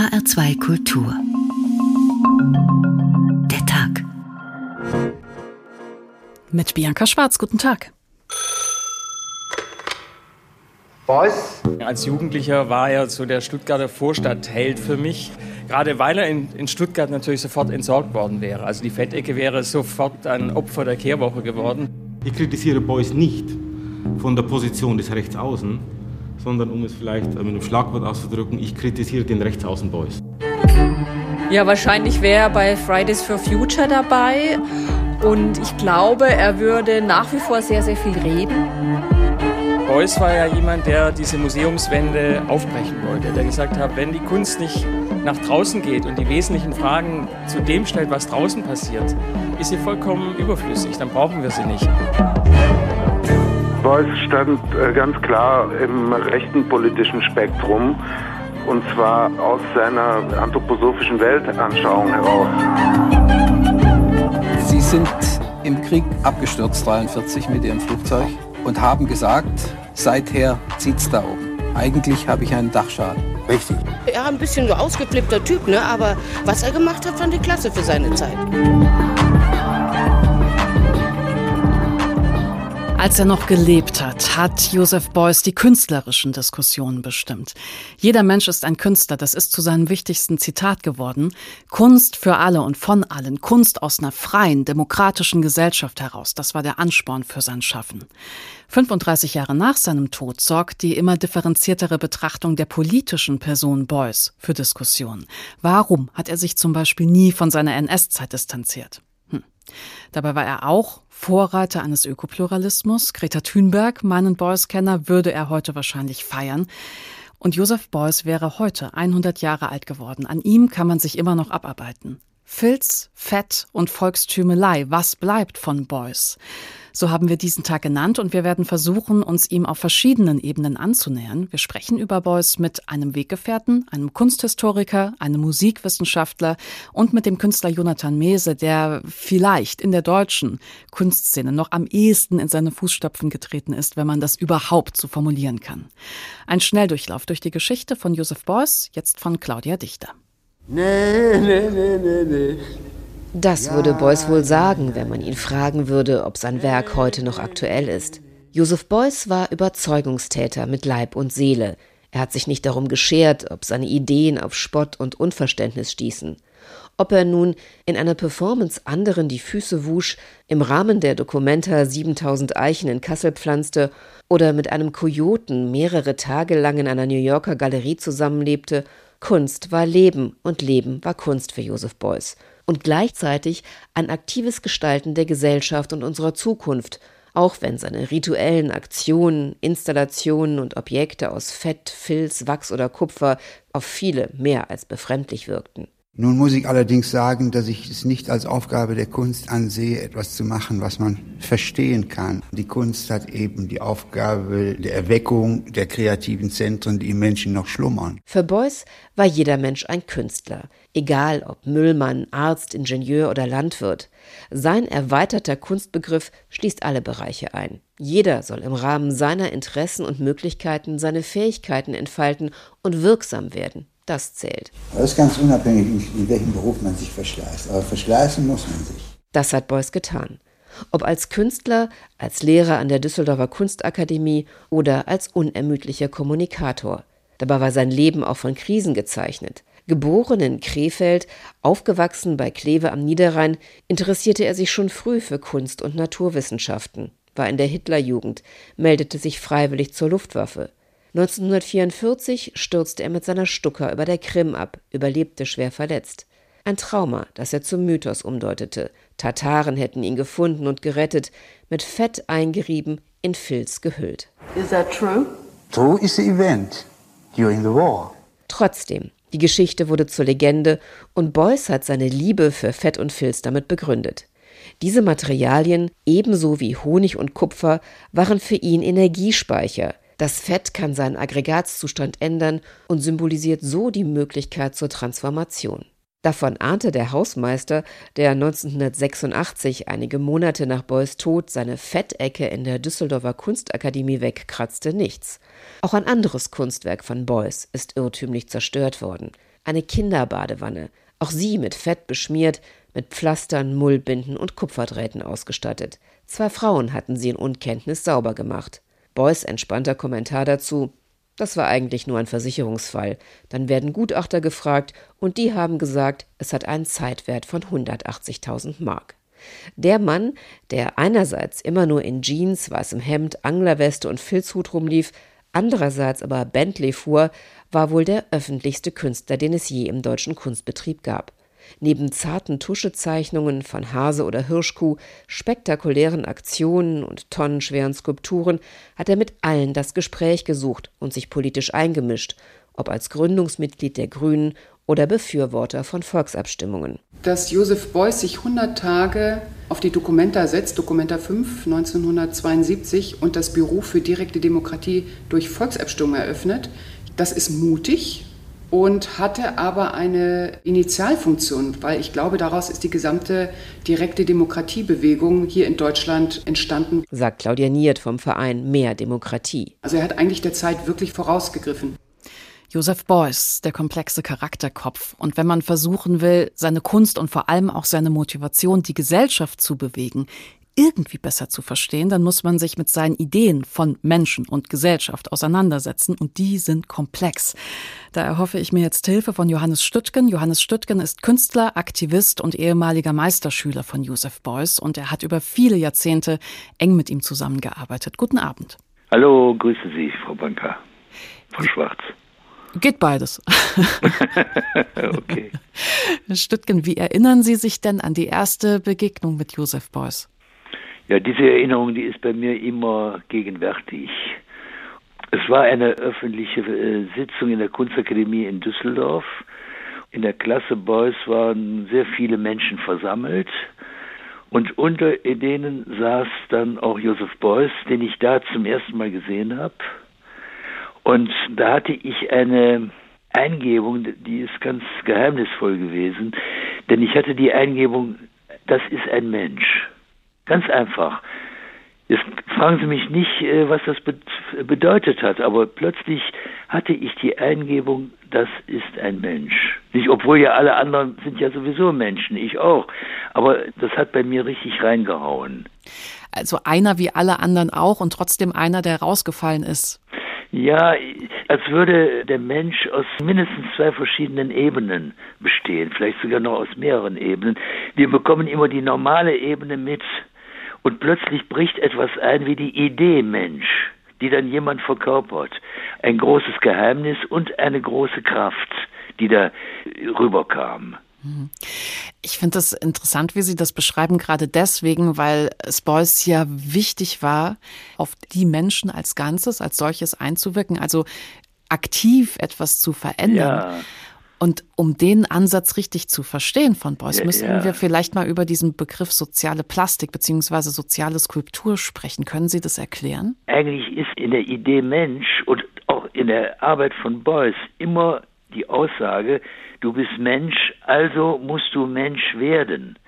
HR2 Kultur. Der Tag. Mit Bianca Schwarz, guten Tag. Beuys? Als Jugendlicher war er so der Stuttgarter Vorstadtheld für mich. Gerade weil er in, in, Stuttgart natürlich sofort entsorgt worden wäre. Also die Fettecke wäre sofort ein Opfer der Kehrwoche geworden. Ich kritisiere Beuys nicht von der Position des Rechtsaußen, sondern um es vielleicht mit einem Schlagwort auszudrücken, ich kritisiere den Rechtsaußen Beuys. Ja, wahrscheinlich wäre er bei Fridays for Future dabei. Und ich glaube, er würde nach wie vor sehr, sehr viel reden. Beuys war ja jemand, der diese Museumswände aufbrechen wollte, der gesagt hat, wenn die Kunst nicht nach draußen geht und die wesentlichen Fragen zu dem stellt, was draußen passiert, ist sie vollkommen überflüssig, dann brauchen wir sie nicht. Beuys stand äh, ganz klar im rechten politischen Spektrum und zwar aus seiner anthroposophischen Weltanschauung heraus. Sie sind im Krieg abgestürzt, 43 mit Ihrem Flugzeug, und haben gesagt, seither zieht's da oben. Eigentlich habe ich einen Dachschaden. Richtig. Er war ein bisschen so ausgeflippter Typ, ne? aber was er gemacht hat, fand ich klasse für seine Zeit. Als er noch gelebt hat, hat Joseph Beuys die künstlerischen Diskussionen bestimmt. Jeder Mensch ist ein Künstler, das ist zu seinem wichtigsten Zitat geworden. Kunst für alle und von allen, Kunst aus einer freien, demokratischen Gesellschaft heraus, das war der Ansporn für sein Schaffen. 35 Jahre nach seinem Tod sorgt die immer differenziertere Betrachtung der politischen Person Beuys für Diskussionen. Warum hat er sich zum Beispiel nie von seiner NS-Zeit distanziert? Hm. Dabei war er auch Vorreiter eines Ökopluralismus. Greta Thunberg, meinen Beuys-Kenner, würde er heute wahrscheinlich feiern. Und Joseph Beuys wäre heute 100 Jahre alt geworden. An ihm kann man sich immer noch abarbeiten. Filz, Fett und Volkstümelei, was bleibt von Beuys? So haben wir diesen Tag genannt und wir werden versuchen, uns ihm auf verschiedenen Ebenen anzunähern. Wir sprechen über Beuys mit einem Weggefährten, einem Kunsthistoriker, einem Musikwissenschaftler und mit dem Künstler Jonathan Mese, der vielleicht in der deutschen Kunstszene noch am ehesten in seine Fußstapfen getreten ist, wenn man das überhaupt so formulieren kann. Ein Schnelldurchlauf durch die Geschichte von Joseph Beuys, jetzt von Claudia Dichter. Nee, nee, nee, nee, nee. Das würde Beuys wohl sagen, wenn man ihn fragen würde, ob sein Werk heute noch aktuell ist. Joseph Beuys war Überzeugungstäter mit Leib und Seele. Er hat sich nicht darum geschert, ob seine Ideen auf Spott und Unverständnis stießen. Ob er nun in einer Performance anderen die Füße wusch, im Rahmen der Dokumenta 7000 Eichen in Kassel pflanzte oder mit einem Kojoten mehrere Tage lang in einer New Yorker Galerie zusammenlebte, Kunst war Leben und Leben war Kunst für Joseph Beuys und gleichzeitig ein aktives Gestalten der Gesellschaft und unserer Zukunft, auch wenn seine rituellen Aktionen, Installationen und Objekte aus Fett, Filz, Wachs oder Kupfer auf viele mehr als befremdlich wirkten. Nun muss ich allerdings sagen, dass ich es nicht als Aufgabe der Kunst ansehe, etwas zu machen, was man verstehen kann. Die Kunst hat eben die Aufgabe der Erweckung der kreativen Zentren, die im Menschen noch schlummern. Für Beuys war jeder Mensch ein Künstler, egal ob Müllmann, Arzt, Ingenieur oder Landwirt. Sein erweiterter Kunstbegriff schließt alle Bereiche ein. Jeder soll im Rahmen seiner Interessen und Möglichkeiten seine Fähigkeiten entfalten und wirksam werden. Das zählt. Das ist ganz unabhängig, in welchem Beruf man sich verschleißt. Aber verschleißen muss man sich. Das hat Beuys getan. Ob als Künstler, als Lehrer an der Düsseldorfer Kunstakademie oder als unermüdlicher Kommunikator. Dabei war sein Leben auch von Krisen gezeichnet. Geboren in Krefeld, aufgewachsen bei Kleve am Niederrhein, interessierte er sich schon früh für Kunst und Naturwissenschaften, war in der Hitlerjugend, meldete sich freiwillig zur Luftwaffe. 1944 stürzte er mit seiner Stucker über der Krim ab, überlebte schwer verletzt. Ein Trauma, das er zum Mythos umdeutete. Tataren hätten ihn gefunden und gerettet, mit Fett eingerieben, in Filz gehüllt. Is that true? True is the event during the war. Trotzdem, die Geschichte wurde zur Legende und Beuys hat seine Liebe für Fett und Filz damit begründet. Diese Materialien, ebenso wie Honig und Kupfer, waren für ihn Energiespeicher, das Fett kann seinen Aggregatzustand ändern und symbolisiert so die Möglichkeit zur Transformation. Davon ahnte der Hausmeister, der 1986, einige Monate nach Beuys Tod, seine Fettecke in der Düsseldorfer Kunstakademie wegkratzte, nichts. Auch ein anderes Kunstwerk von Beuys ist irrtümlich zerstört worden. eine Kinderbadewanne, auch sie mit Fett beschmiert, mit Pflastern, Mullbinden und Kupferdrähten ausgestattet. Zwei Frauen hatten sie in Unkenntnis sauber gemacht. Beuys entspannter Kommentar dazu: Das war eigentlich nur ein Versicherungsfall. Dann werden Gutachter gefragt und die haben gesagt, es hat einen Zeitwert von 180.000 Mark. Der Mann, der einerseits immer nur in Jeans, weißem Hemd, Anglerweste und Filzhut rumlief, andererseits aber Bentley fuhr, war wohl der öffentlichste Künstler, den es je im deutschen Kunstbetrieb gab. Neben zarten Tuschezeichnungen von Hase oder Hirschkuh, spektakulären Aktionen und tonnenschweren Skulpturen hat er mit allen das Gespräch gesucht und sich politisch eingemischt, ob als Gründungsmitglied der Grünen oder Befürworter von Volksabstimmungen. Dass Josef Beuys sich 100 Tage auf die Dokumenta setzt, Dokumenta 5 1972, und das Büro für direkte Demokratie durch Volksabstimmung eröffnet, das ist mutig und hatte aber eine Initialfunktion, weil ich glaube, daraus ist die gesamte direkte Demokratiebewegung hier in Deutschland entstanden. Sagt Claudia Niert vom Verein Mehr Demokratie. Also er hat eigentlich der Zeit wirklich vorausgegriffen. Joseph Beuys, der komplexe Charakterkopf. Und wenn man versuchen will, seine Kunst und vor allem auch seine Motivation, die Gesellschaft zu bewegen, irgendwie besser zu verstehen, dann muss man sich mit seinen Ideen von Menschen und Gesellschaft auseinandersetzen und die sind komplex. Da erhoffe ich mir jetzt Hilfe von Johannes Stüttgen. Johannes Stüttgen ist Künstler, Aktivist und ehemaliger Meisterschüler von Joseph Beuys und er hat über viele Jahrzehnte eng mit ihm zusammengearbeitet. Guten Abend. Hallo, grüße Sie, Frau Banker. Frau Schwarz. Geht beides. okay. Stüttgen, wie erinnern Sie sich denn an die erste Begegnung mit Josef Beuys? Ja, diese Erinnerung, die ist bei mir immer gegenwärtig. Es war eine öffentliche äh, Sitzung in der Kunstakademie in Düsseldorf. In der Klasse Beuys waren sehr viele Menschen versammelt. Und unter denen saß dann auch Josef Beuys, den ich da zum ersten Mal gesehen habe. Und da hatte ich eine Eingebung, die ist ganz geheimnisvoll gewesen, denn ich hatte die Eingebung, das ist ein Mensch. Ganz einfach. Jetzt fragen Sie mich nicht, äh, was das bedeutet hat, aber plötzlich hatte ich die Eingebung, das ist ein Mensch. Nicht, obwohl ja alle anderen sind ja sowieso Menschen, ich auch. Aber das hat bei mir richtig reingehauen. Also einer wie alle anderen auch und trotzdem einer, der rausgefallen ist. Ja, als würde der Mensch aus mindestens zwei verschiedenen Ebenen bestehen, vielleicht sogar noch aus mehreren Ebenen. Wir bekommen immer die normale Ebene mit und plötzlich bricht etwas ein wie die Idee Mensch, die dann jemand verkörpert. Ein großes Geheimnis und eine große Kraft, die da rüberkam. Mhm. Ich finde das interessant, wie Sie das beschreiben, gerade deswegen, weil es Beuys ja wichtig war, auf die Menschen als Ganzes, als solches einzuwirken, also aktiv etwas zu verändern. Ja. Und um den Ansatz richtig zu verstehen von Beuys, müssen ja. wir vielleicht mal über diesen Begriff soziale Plastik beziehungsweise soziale Skulptur sprechen. Können Sie das erklären? Eigentlich ist in der Idee Mensch und auch in der Arbeit von Beuys immer die Aussage, du bist Mensch, also musst du Mensch werden.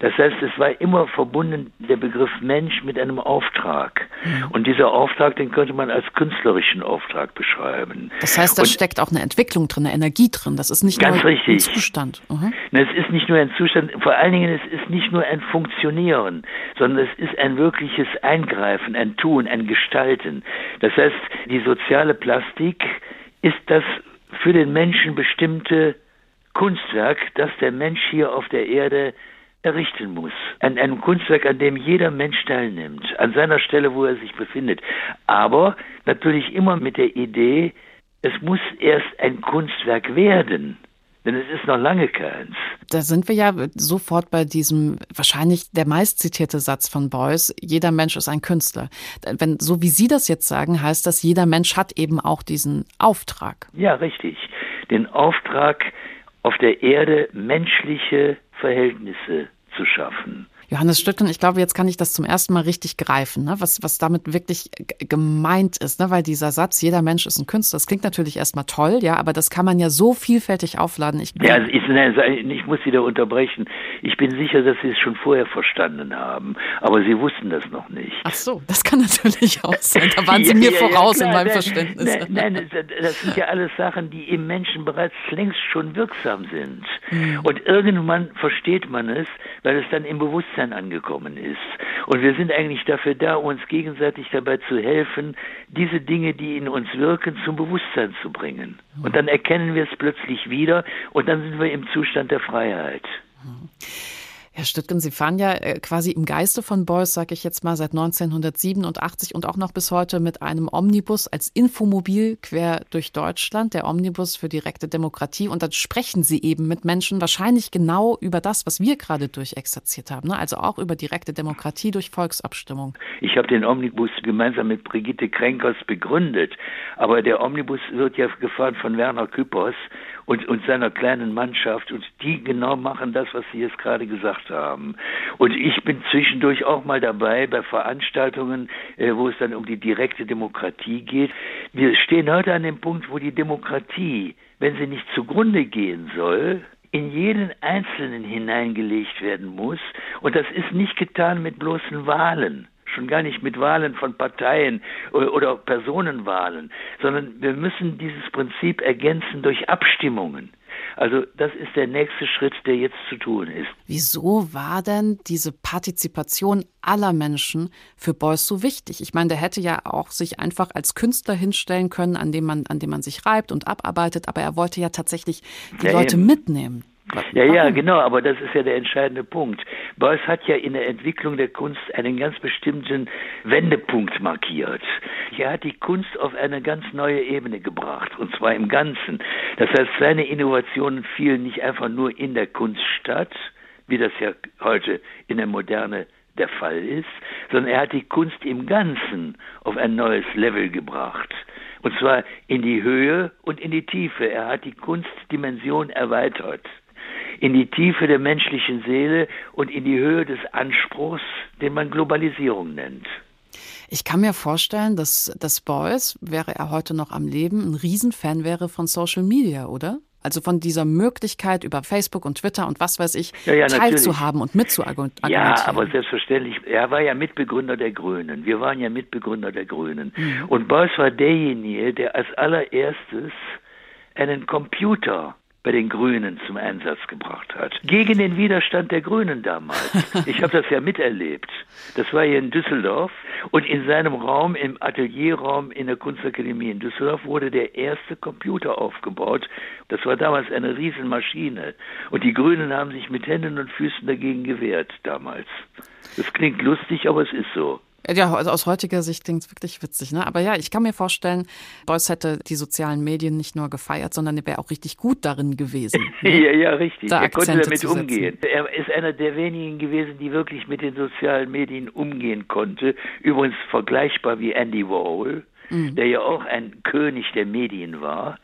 Das heißt, es war immer verbunden der Begriff Mensch mit einem Auftrag. Mhm. Und dieser Auftrag, den könnte man als künstlerischen Auftrag beschreiben. Das heißt, da Und steckt auch eine Entwicklung drin, eine Energie drin. Das ist nicht nur richtig. ein Zustand. Mhm. Es ist nicht nur ein Zustand, vor allen Dingen, es ist nicht nur ein Funktionieren, sondern es ist ein wirkliches Eingreifen, ein Tun, ein Gestalten. Das heißt, die soziale Plastik ist das für den Menschen bestimmte Kunstwerk, das der Mensch hier auf der Erde errichten muss. An einem Kunstwerk, an dem jeder Mensch teilnimmt, an seiner Stelle, wo er sich befindet. Aber natürlich immer mit der Idee, es muss erst ein Kunstwerk werden. Denn es ist noch lange keins. Da sind wir ja sofort bei diesem wahrscheinlich der meistzitierte Satz von Beuys, jeder Mensch ist ein Künstler. Wenn, so wie Sie das jetzt sagen, heißt das, jeder Mensch hat eben auch diesen Auftrag. Ja, richtig. Den Auftrag, auf der Erde menschliche Verhältnisse zu schaffen. Johannes Stücklen, ich glaube, jetzt kann ich das zum ersten Mal richtig greifen, ne? was, was damit wirklich gemeint ist, ne? weil dieser Satz, jeder Mensch ist ein Künstler, das klingt natürlich erstmal toll, ja, aber das kann man ja so vielfältig aufladen. Ich, ja, ich, ich muss wieder unterbrechen. Ich bin sicher, dass Sie es schon vorher verstanden haben, aber Sie wussten das noch nicht. Ach so, das kann natürlich auch sein. Da waren Sie mir ja, voraus ja, in meinem nein, Verständnis. Nein, nein, das sind ja alles Sachen, die im Menschen bereits längst schon wirksam sind. Mhm. Und irgendwann versteht man es, weil es dann im Bewusstsein angekommen ist. Und wir sind eigentlich dafür da, uns gegenseitig dabei zu helfen, diese Dinge, die in uns wirken, zum Bewusstsein zu bringen. Und dann erkennen wir es plötzlich wieder und dann sind wir im Zustand der Freiheit. Herr Stüttgen, Sie fahren ja äh, quasi im Geiste von Beuys, sage ich jetzt mal, seit 1987 und auch noch bis heute mit einem Omnibus als Infomobil quer durch Deutschland, der Omnibus für direkte Demokratie. Und dann sprechen Sie eben mit Menschen wahrscheinlich genau über das, was wir gerade durchexerziert haben, ne? also auch über direkte Demokratie durch Volksabstimmung. Ich habe den Omnibus gemeinsam mit Brigitte Kränkers begründet, aber der Omnibus wird ja gefahren von Werner Küppers und, und seiner kleinen Mannschaft und die genau machen das, was Sie jetzt gerade gesagt haben. Und ich bin zwischendurch auch mal dabei bei Veranstaltungen, äh, wo es dann um die direkte Demokratie geht. Wir stehen heute an dem Punkt, wo die Demokratie, wenn sie nicht zugrunde gehen soll, in jeden Einzelnen hineingelegt werden muss. Und das ist nicht getan mit bloßen Wahlen schon gar nicht mit Wahlen von Parteien oder Personenwahlen, sondern wir müssen dieses Prinzip ergänzen durch Abstimmungen. Also das ist der nächste Schritt, der jetzt zu tun ist. Wieso war denn diese Partizipation aller Menschen für Beuys so wichtig? Ich meine, der hätte ja auch sich einfach als Künstler hinstellen können, an dem man, an dem man sich reibt und abarbeitet, aber er wollte ja tatsächlich die ja, Leute eben. mitnehmen. Ja, ja, genau, aber das ist ja der entscheidende Punkt. Beuys hat ja in der Entwicklung der Kunst einen ganz bestimmten Wendepunkt markiert. Er hat die Kunst auf eine ganz neue Ebene gebracht, und zwar im Ganzen. Das heißt, seine Innovationen fielen nicht einfach nur in der Kunst statt, wie das ja heute in der Moderne der Fall ist, sondern er hat die Kunst im Ganzen auf ein neues Level gebracht. Und zwar in die Höhe und in die Tiefe. Er hat die Kunstdimension erweitert in die Tiefe der menschlichen Seele und in die Höhe des Anspruchs, den man Globalisierung nennt. Ich kann mir vorstellen, dass, dass Beuys, wäre er heute noch am Leben, ein Riesenfan wäre von Social Media, oder? Also von dieser Möglichkeit über Facebook und Twitter und was weiß ich ja, ja, teilzuhaben und mitzuargumentieren. Ja, aber selbstverständlich. Er war ja Mitbegründer der Grünen. Wir waren ja Mitbegründer der Grünen. Mhm. Und Beuys war derjenige, der als allererstes einen Computer bei den Grünen zum Einsatz gebracht hat. Gegen den Widerstand der Grünen damals. Ich habe das ja miterlebt. Das war hier in Düsseldorf und in seinem Raum, im Atelierraum in der Kunstakademie in Düsseldorf, wurde der erste Computer aufgebaut. Das war damals eine Riesenmaschine. Und die Grünen haben sich mit Händen und Füßen dagegen gewehrt damals. Das klingt lustig, aber es ist so. Ja, also aus heutiger Sicht klingt es wirklich witzig, ne? Aber ja, ich kann mir vorstellen, Beuys hätte die sozialen Medien nicht nur gefeiert, sondern er wäre auch richtig gut darin gewesen. Ne? ja, ja, richtig. Da er konnte damit umgehen. Er ist einer der wenigen gewesen, die wirklich mit den sozialen Medien umgehen konnte. Übrigens vergleichbar wie Andy Warhol. Mhm. der ja auch ein König der Medien war.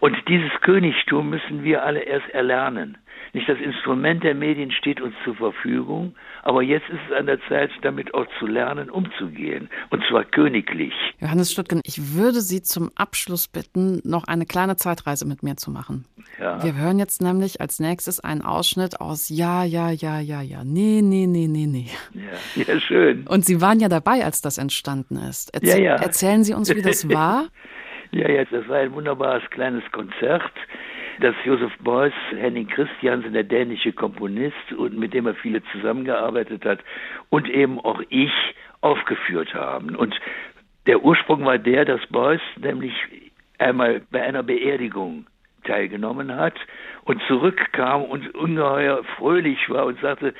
Und dieses Königtum müssen wir alle erst erlernen. Nicht das Instrument der Medien steht uns zur Verfügung, aber jetzt ist es an der Zeit, damit auch zu lernen, umzugehen. Und zwar königlich. Johannes Stuttgen, ich würde Sie zum Abschluss bitten, noch eine kleine Zeitreise mit mir zu machen. Ja. Wir hören jetzt nämlich als nächstes einen Ausschnitt aus Ja, ja, ja, ja, ja. Nee, nee, nee, nee, nee. Ja, ja schön. Und Sie waren ja dabei, als das entstanden ist. Erz ja, ja. Erzählen Sie uns, wie das war. ja, ja, das war ein wunderbares kleines Konzert dass Josef Beuys, Henning Christiansen, der dänische Komponist und mit dem er viele zusammengearbeitet hat, und eben auch ich aufgeführt haben. Und der Ursprung war der, dass Beuys nämlich einmal bei einer Beerdigung teilgenommen hat und zurückkam und ungeheuer fröhlich war und sagte,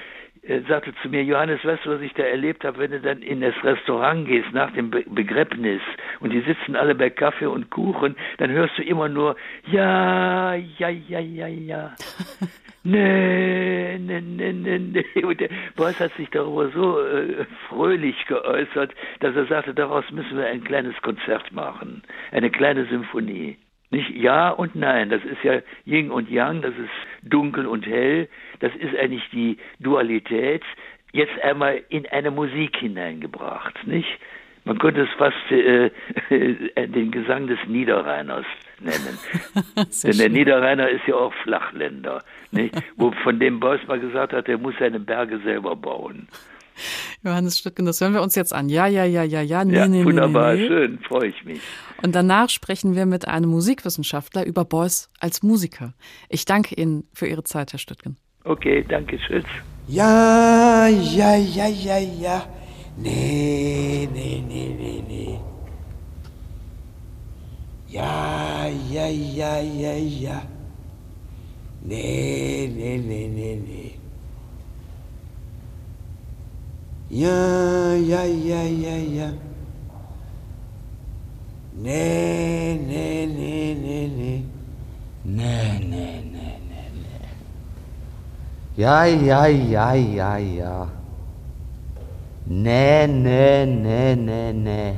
sagte zu mir, Johannes, weißt du, was ich da erlebt habe, wenn du dann in das Restaurant gehst nach dem Be Begräbnis und die sitzen alle bei Kaffee und Kuchen, dann hörst du immer nur ja, ja, ja, ja, ja. nee, nee, nee, nee, nee. Und der Boss hat sich darüber so äh, fröhlich geäußert, dass er sagte, daraus müssen wir ein kleines Konzert machen, eine kleine Symphonie. Nicht Ja und Nein, das ist ja Yin und Yang, das ist dunkel und hell, das ist eigentlich die Dualität. jetzt einmal in eine Musik hineingebracht, nicht? Man könnte es fast äh, den Gesang des Niederrheiners nennen. Denn der Niederrheiner ist ja auch Flachländer, nicht? Wo, von dem Beuys mal gesagt hat, er muss seine Berge selber bauen. Johannes Stüttgen, das hören wir uns jetzt an. Ja, ja, ja, ja, ja, nee, ja, nee, wunderbar, nee, nee. schön, freue ich mich. Und danach sprechen wir mit einem Musikwissenschaftler über Beuys als Musiker. Ich danke Ihnen für Ihre Zeit, Herr Stüttgen. Okay, danke, tschüss. Ja, ja, ja, ja, ja. Nee, nee, nee, nee, nee. Ja, ja, ja, ja, ja. Nee, nee, nee, nee, nee. Ja, ja, ja, ja, ja. Nee, nee. Nee, nee, nee, nee, nee. Ja, ja, ja, ja, ja. Nee, nee, nee, nee, nee.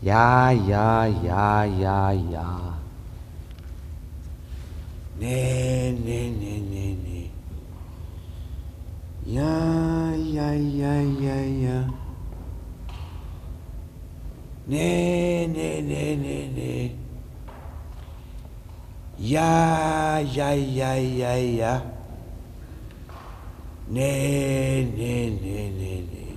Ja, ja, ja, ja, ja. Nee, nee, nee, nee, nee. Ja, ja, ja, ja, ja. Nee, nee, nee, nee, nee. Ja, ja, ja, ja, ja. Nee, nee, nee, nee, nee.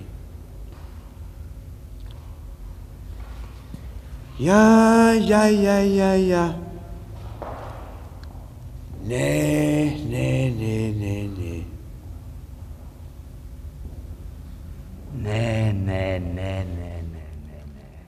Ja, ja, ja, ja, ja. Nee, nee, nee, nee, nee. Nee, nee, nee, nee, nee, nee, nee.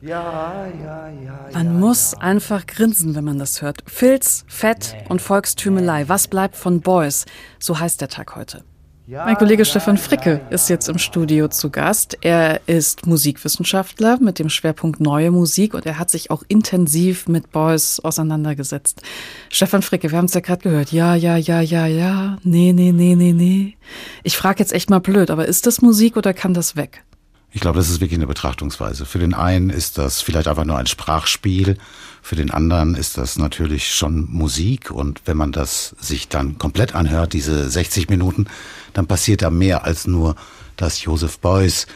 Ja, ja, ja. Man ja, muss ja. einfach grinsen, wenn man das hört. Filz, Fett und Volkstümelei. Was bleibt von Beuys? So heißt der Tag heute. Mein Kollege Stefan Fricke ist jetzt im Studio zu Gast. Er ist Musikwissenschaftler mit dem Schwerpunkt Neue Musik und er hat sich auch intensiv mit Beuys auseinandergesetzt. Stefan Fricke, wir haben es ja gerade gehört. Ja, ja, ja, ja, ja. Nee, nee, nee, nee, nee. Ich frage jetzt echt mal blöd, aber ist das Musik oder kann das weg? Ich glaube, das ist wirklich eine Betrachtungsweise. Für den einen ist das vielleicht einfach nur ein Sprachspiel, für den anderen ist das natürlich schon Musik und wenn man das sich dann komplett anhört, diese 60 Minuten, dann passiert da mehr als nur, dass Joseph Beuys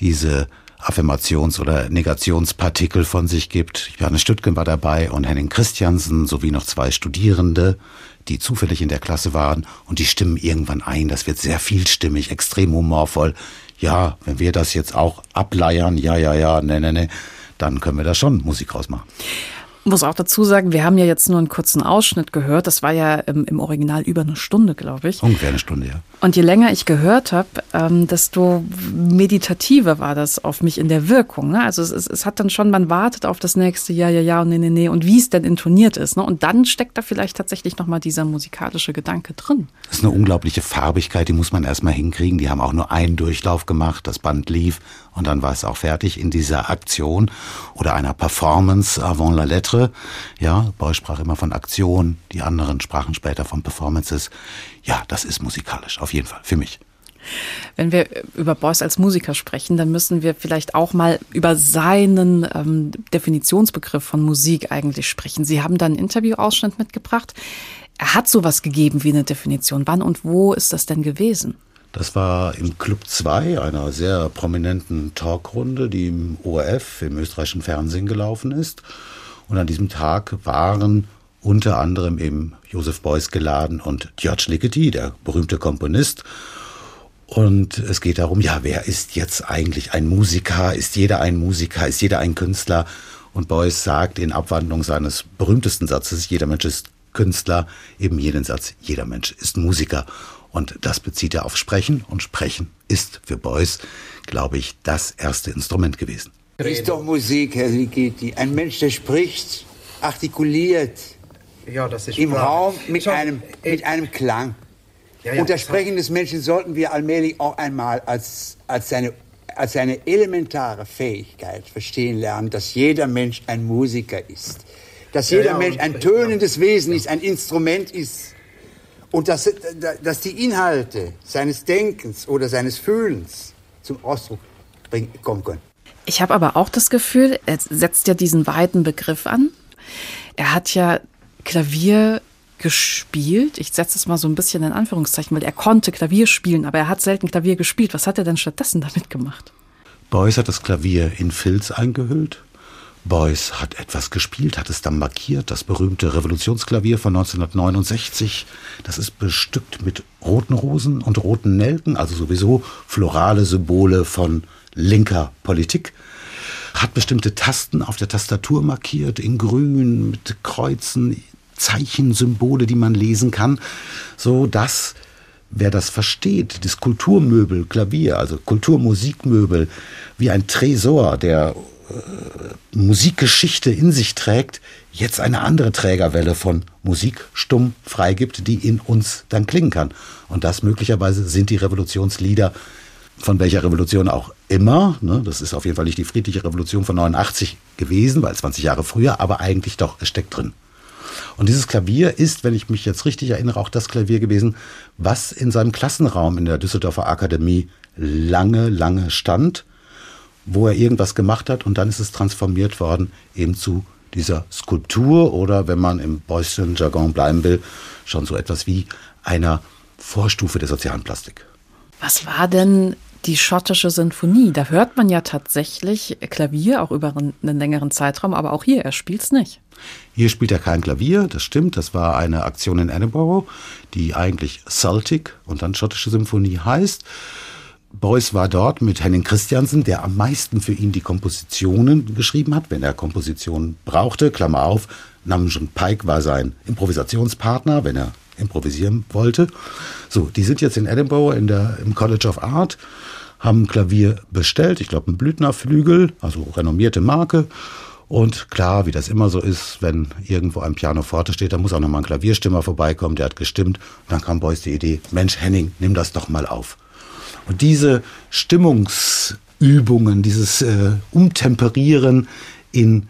diese Affirmations- oder Negationspartikel von sich gibt. Johannes Stüttgen war dabei und Henning Christiansen sowie noch zwei Studierende, die zufällig in der Klasse waren und die stimmen irgendwann ein. Das wird sehr vielstimmig, extrem humorvoll. Ja, wenn wir das jetzt auch ableiern, ja, ja, ja, ne, ne, ne, dann können wir da schon Musik rausmachen muss auch dazu sagen, wir haben ja jetzt nur einen kurzen Ausschnitt gehört. Das war ja im, im Original über eine Stunde, glaube ich. Ungefähr eine Stunde, ja. Und je länger ich gehört habe, ähm, desto meditativer war das auf mich in der Wirkung. Ne? Also es, es, es, hat dann schon, man wartet auf das nächste Ja, ja, ja und nee, nee, nee und wie es denn intoniert ist. Ne? Und dann steckt da vielleicht tatsächlich nochmal dieser musikalische Gedanke drin. Das ist eine unglaubliche Farbigkeit, die muss man erstmal hinkriegen. Die haben auch nur einen Durchlauf gemacht, das Band lief und dann war es auch fertig in dieser Aktion oder einer Performance avant la lettre ja, Beuys sprach immer von Aktion, die anderen sprachen später von Performances. Ja, das ist musikalisch, auf jeden Fall, für mich. Wenn wir über Beuys als Musiker sprechen, dann müssen wir vielleicht auch mal über seinen ähm, Definitionsbegriff von Musik eigentlich sprechen. Sie haben da einen Interviewausschnitt mitgebracht. Er hat sowas gegeben wie eine Definition. Wann und wo ist das denn gewesen? Das war im Club 2, einer sehr prominenten Talkrunde, die im ORF, im österreichischen Fernsehen gelaufen ist. Und an diesem Tag waren unter anderem eben Joseph Beuys geladen und George Ligeti, der berühmte Komponist. Und es geht darum, ja, wer ist jetzt eigentlich ein Musiker? Ist jeder ein Musiker? Ist jeder ein Künstler? Und Beuys sagt in Abwandlung seines berühmtesten Satzes, jeder Mensch ist Künstler, eben jeden Satz, jeder Mensch ist Musiker. Und das bezieht er auf Sprechen. Und Sprechen ist für Beuys, glaube ich, das erste Instrument gewesen. Das ist doch Musik, Herr Ligeti. Ein Mensch, der spricht, artikuliert. Ja, das ist Im klar. Raum mit, So, einem, mit einem Klang. Ja, ja, Und das Sprechen des Menschen sollten wir allmählich auch einmal als, als, seine, als seine elementare Fähigkeit verstehen lernen, dass jeder Mensch ein Musiker ist. Dass jeder ja, Mensch ein tönendes Wesen ist, ein Instrument ist. Und dass, dass die Inhalte seines Denkens oder seines Fühlens zum Ausdruck bringen, kommen können. Ich habe aber auch das Gefühl, er setzt ja diesen weiten Begriff an. Er hat ja Klavier, gespielt? Ich setze es mal so ein bisschen in Anführungszeichen, weil er konnte Klavier spielen, aber er hat selten Klavier gespielt. Was hat er denn stattdessen damit gemacht? Beuys hat das Klavier in Filz eingehüllt. Beuys hat etwas gespielt, hat es dann markiert, das berühmte Revolutionsklavier von 1969. Das ist bestückt mit roten Rosen und roten Nelken, also sowieso florale Symbole von linker Politik. Hat bestimmte Tasten auf der Tastatur markiert, in grün, mit Kreuzen, Zeichen, Symbole, die man lesen kann, so dass wer das versteht, das Kulturmöbel, Klavier, also Kulturmusikmöbel, wie ein Tresor, der äh, Musikgeschichte in sich trägt, jetzt eine andere Trägerwelle von Musik stumm freigibt, die in uns dann klingen kann. Und das möglicherweise sind die Revolutionslieder von welcher Revolution auch immer. Ne? Das ist auf jeden Fall nicht die friedliche Revolution von 89 gewesen, weil 20 Jahre früher, aber eigentlich doch, es steckt drin. Und dieses Klavier ist, wenn ich mich jetzt richtig erinnere, auch das Klavier gewesen, was in seinem Klassenraum in der Düsseldorfer Akademie lange, lange stand, wo er irgendwas gemacht hat und dann ist es transformiert worden eben zu dieser Skulptur oder, wenn man im Beuyschen Jargon bleiben will, schon so etwas wie einer Vorstufe der sozialen Plastik. Was war denn die schottische Sinfonie? Da hört man ja tatsächlich Klavier, auch über einen längeren Zeitraum, aber auch hier, er spielt es nicht. Hier spielt er kein Klavier, das stimmt. Das war eine Aktion in Edinburgh, die eigentlich Celtic und dann schottische Symphonie heißt. Beuys war dort mit Henning Christiansen, der am meisten für ihn die Kompositionen geschrieben hat, wenn er Kompositionen brauchte. Klammer auf, Namjoon Pike war sein Improvisationspartner, wenn er improvisieren wollte. So, die sind jetzt in Edinburgh in der, im College of Art, haben ein Klavier bestellt, ich glaube ein Blüthner-Flügel, also renommierte Marke und klar, wie das immer so ist, wenn irgendwo ein Pianoforte steht, da muss auch nochmal ein Klavierstimmer vorbeikommen, der hat gestimmt. Und dann kam Beuys die Idee, Mensch, Henning, nimm das doch mal auf. Und diese Stimmungsübungen, dieses äh, Umtemperieren in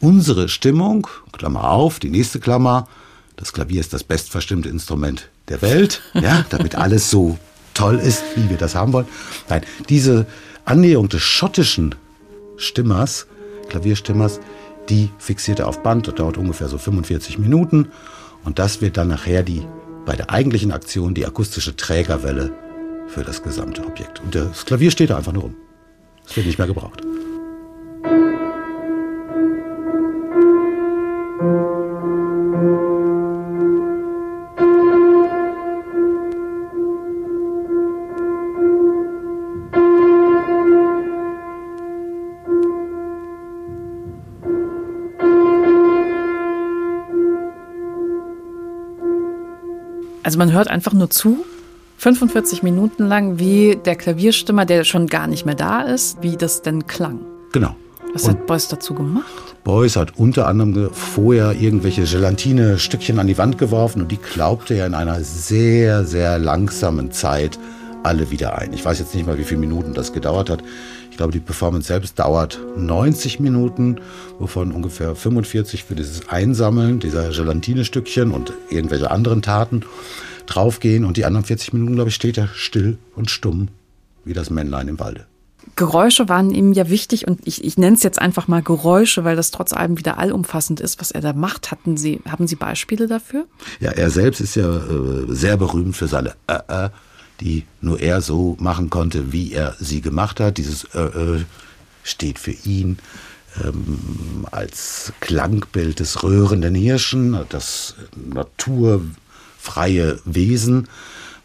unsere Stimmung, Klammer auf, die nächste Klammer, das Klavier ist das bestverstimmte Instrument der Welt, ja, damit alles so toll ist, wie wir das haben wollen. Nein, diese Annäherung des schottischen Stimmers Klavierstimmers, die fixiert er auf Band, das dauert ungefähr so 45 Minuten und das wird dann nachher die bei der eigentlichen Aktion die akustische Trägerwelle für das gesamte Objekt. Und das Klavier steht da einfach nur rum. Es wird nicht mehr gebraucht. Also man hört einfach nur zu, 45 Minuten lang, wie der Klavierstimmer, der schon gar nicht mehr da ist, wie das denn klang. Genau. Was Und hat Beuys dazu gemacht? Beuys hat unter anderem vorher irgendwelche Gelatine-Stückchen an die Wand geworfen und die klaubte er in einer sehr, sehr langsamen Zeit alle wieder ein. Ich weiß jetzt nicht mal, wie viele Minuten das gedauert hat. Ich glaube, die Performance selbst dauert 90 Minuten, wovon ungefähr 45 für dieses Einsammeln dieser Gelatine-Stückchen und irgendwelche anderen Taten draufgehen. Und die anderen 40 Minuten, glaube ich, steht er still und stumm wie das Männlein im Walde. Geräusche waren ihm ja wichtig und ich, ich nenne es jetzt einfach mal Geräusche, weil das trotz allem wieder allumfassend ist, was er da macht. Hatten Sie, haben Sie Beispiele dafür? Ja, er selbst ist ja äh, sehr berühmt für seine äh, äh, die nur er so machen konnte, wie er sie gemacht hat. Dieses äh, äh, steht für ihn ähm, als Klangbild des röhrenden Hirschen, das naturfreie Wesen,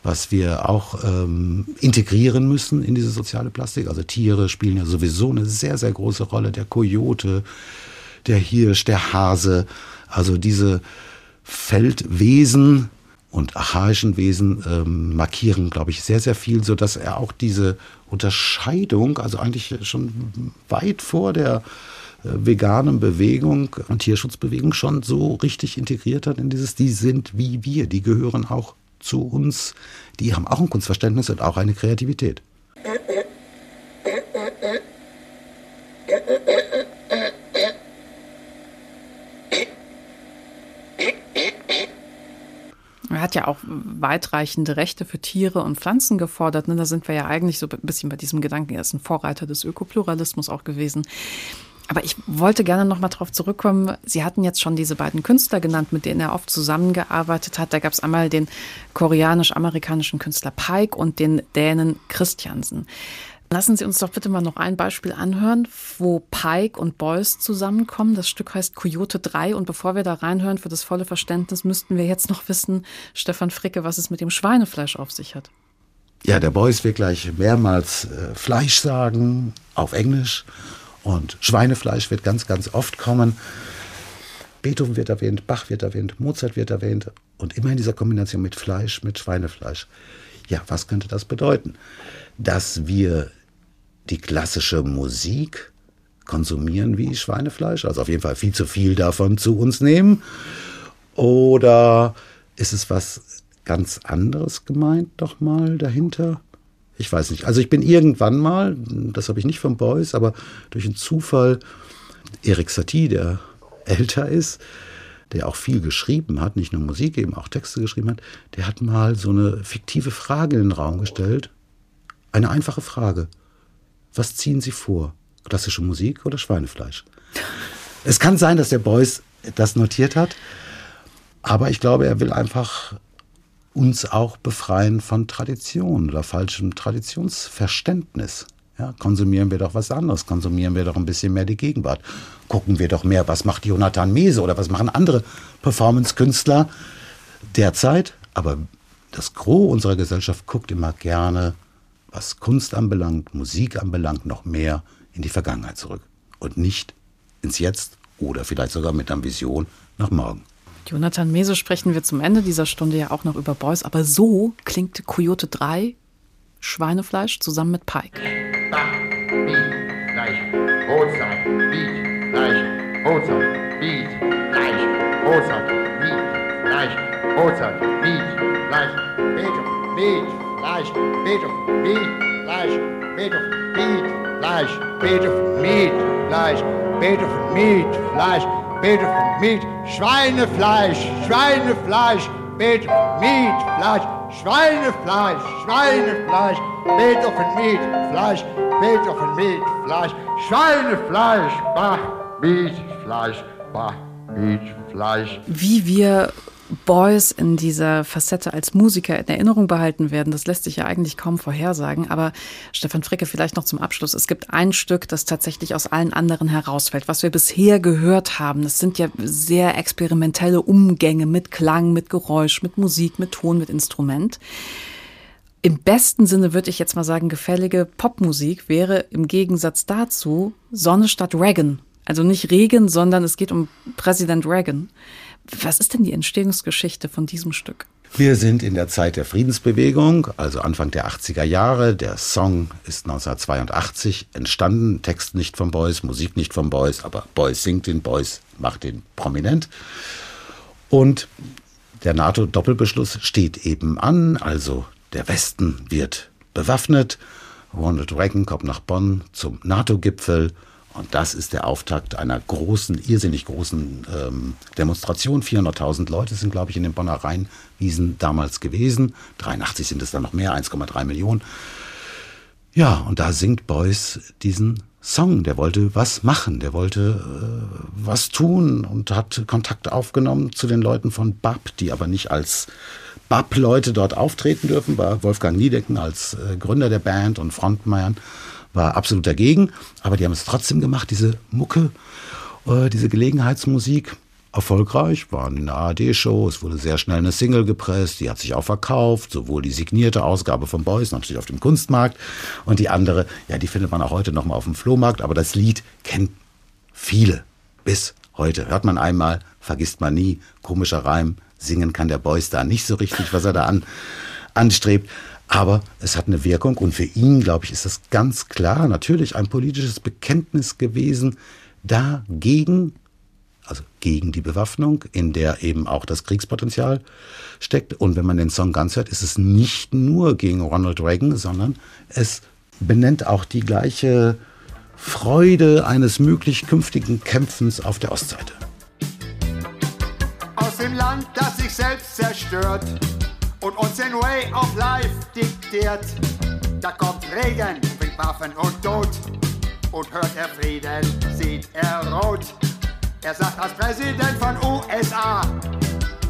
was wir auch ähm, integrieren müssen in diese soziale Plastik. Also Tiere spielen ja sowieso eine sehr, sehr große Rolle. Der Kojote, der Hirsch, der Hase, also diese Feldwesen, und archaischen Wesen ähm, markieren, glaube ich, sehr, sehr viel, sodass er auch diese Unterscheidung, also eigentlich schon weit vor der veganen Bewegung und Tierschutzbewegung schon so richtig integriert hat in dieses, die sind wie wir, die gehören auch zu uns, die haben auch ein Kunstverständnis und auch eine Kreativität. Er hat ja auch weitreichende Rechte für Tiere und Pflanzen gefordert. Ne? Da sind wir ja eigentlich so ein bisschen bei diesem Gedanken, er ist ein Vorreiter des Ökopluralismus auch gewesen. Aber ich wollte gerne noch mal darauf zurückkommen. Sie hatten jetzt schon diese beiden Künstler genannt, mit denen er oft zusammengearbeitet hat. Da gab es einmal den koreanisch-amerikanischen Künstler Pike und den Dänen Christiansen. Lassen Sie uns doch bitte mal noch ein Beispiel anhören, wo Pike und Beuys zusammenkommen. Das Stück heißt Coyote 3 und bevor wir da reinhören, für das volle Verständnis, müssten wir jetzt noch wissen, Stefan Fricke, was es mit dem Schweinefleisch auf sich hat. Ja, der Beuys wird gleich mehrmals äh, Fleisch sagen, auf Englisch. Und Schweinefleisch wird ganz, ganz oft kommen. Beethoven wird erwähnt, Bach wird erwähnt, Mozart wird erwähnt. Und immer in dieser Kombination mit Fleisch, mit Schweinefleisch. Ja, was könnte das bedeuten? Dass wir die klassische Musik konsumieren wie Schweinefleisch, also auf jeden Fall viel zu viel davon zu uns nehmen? Oder ist es was ganz anderes gemeint doch mal dahinter? Ich weiß nicht. Also ich bin irgendwann mal, das habe ich nicht von Beuys, aber durch einen Zufall, Erik Satie, der älter ist, der auch viel geschrieben hat, nicht nur Musik, eben auch Texte geschrieben hat, der hat mal so eine fiktive Frage in den Raum gestellt. Eine einfache Frage. Was ziehen Sie vor? Klassische Musik oder Schweinefleisch? Es kann sein, dass der Beuys das notiert hat, aber ich glaube, er will einfach uns auch befreien von Tradition oder falschem Traditionsverständnis. Ja, konsumieren wir doch was anderes, konsumieren wir doch ein bisschen mehr die Gegenwart. Gucken wir doch mehr, was macht Jonathan Mese oder was machen andere Performance-Künstler derzeit. Aber das Gros unserer Gesellschaft guckt immer gerne, was Kunst anbelangt, Musik anbelangt, noch mehr in die Vergangenheit zurück und nicht ins Jetzt oder vielleicht sogar mit einer Vision nach morgen. Jonathan Mese sprechen wir zum Ende dieser Stunde ja auch noch über Beuys, aber so klingt Coyote 3 Schweinefleisch zusammen mit Pike. Bach, Beat, gleich Mozart, Beat, gleich Mozart, Beat, gleich Mozart, Beat, gleich Mozart, Beat, gleich Beethoven, Beat, gleich Beethoven, Beat, gleich Beethoven, Beat, gleich Beethoven, Beat, gleich Beethoven, Beat, gleich Beethoven, Meat, Schweinefleisch, Schweinefleisch, Beethoven, Meat, Fleisch, Schweinefleisch, Schweinefleisch, Beethoven, Meat, Fleisch, Beethoven, Meat, Fleisch, Schweinefleisch, Bach, Meat, Fleisch, Bach, Meat, Fleisch. Wie wir Beuys in dieser Facette als Musiker in Erinnerung behalten werden, das lässt sich ja eigentlich kaum vorhersagen. Aber Stefan Fricke, vielleicht noch zum Abschluss. Es gibt ein Stück, das tatsächlich aus allen anderen herausfällt. Was wir bisher gehört haben, das sind ja sehr experimentelle Umgänge mit Klang, mit Geräusch, mit Musik, mit Ton, mit Instrument. Im besten Sinne würde ich jetzt mal sagen, gefällige Popmusik wäre im Gegensatz dazu Sonne statt Reagan. Also nicht Regen, sondern es geht um Präsident Reagan. Was ist denn die Entstehungsgeschichte von diesem Stück? Wir sind in der Zeit der Friedensbewegung, also Anfang der 80er Jahre. Der Song ist 1982 entstanden. Text nicht von Beuys, Musik nicht von Beuys, aber Beuys singt den, Beuys macht den prominent. Und der NATO-Doppelbeschluss steht eben an, also der Westen wird bewaffnet. Ronald Reagan kommt nach Bonn zum NATO-Gipfel und das ist der Auftakt einer großen, irrsinnig großen ähm, Demonstration. 400.000 Leute sind, glaube ich, in den Bonner Rheinwiesen damals gewesen. 83 sind es dann noch mehr, 1,3 Millionen. Ja, und da singt Beuys diesen Song. Der wollte was machen, der wollte äh, was tun und hat Kontakt aufgenommen zu den Leuten von BAP, die aber nicht als BAP-Leute dort auftreten dürfen, war Wolfgang Niedecken als äh, Gründer der Band und Frontmann war absolut dagegen, aber die haben es trotzdem gemacht, diese Mucke, äh, diese Gelegenheitsmusik. Erfolgreich, waren in der ARD-Show, es wurde sehr schnell eine Single gepresst, die hat sich auch verkauft, sowohl die signierte Ausgabe von Boys natürlich auf dem Kunstmarkt und die andere, ja, die findet man auch heute noch mal auf dem Flohmarkt, aber das Lied kennt viele bis heute. Hört man einmal, vergisst man nie, komischer Reim, singen kann der Boys da nicht so richtig, was er da an, anstrebt. Aber es hat eine Wirkung und für ihn, glaube ich, ist das ganz klar natürlich ein politisches Bekenntnis gewesen dagegen, also gegen die Bewaffnung, in der eben auch das Kriegspotenzial steckt. Und wenn man den Song ganz hört, ist es nicht nur gegen Ronald Reagan, sondern es benennt auch die gleiche Freude eines möglich künftigen Kämpfens auf der Ostseite. Aus dem Land, das sich selbst zerstört und uns den Way of Life diktiert. Da kommt Regen, bringt Waffen und Tod und hört er Frieden, sieht er rot. Er sagt als Präsident von USA,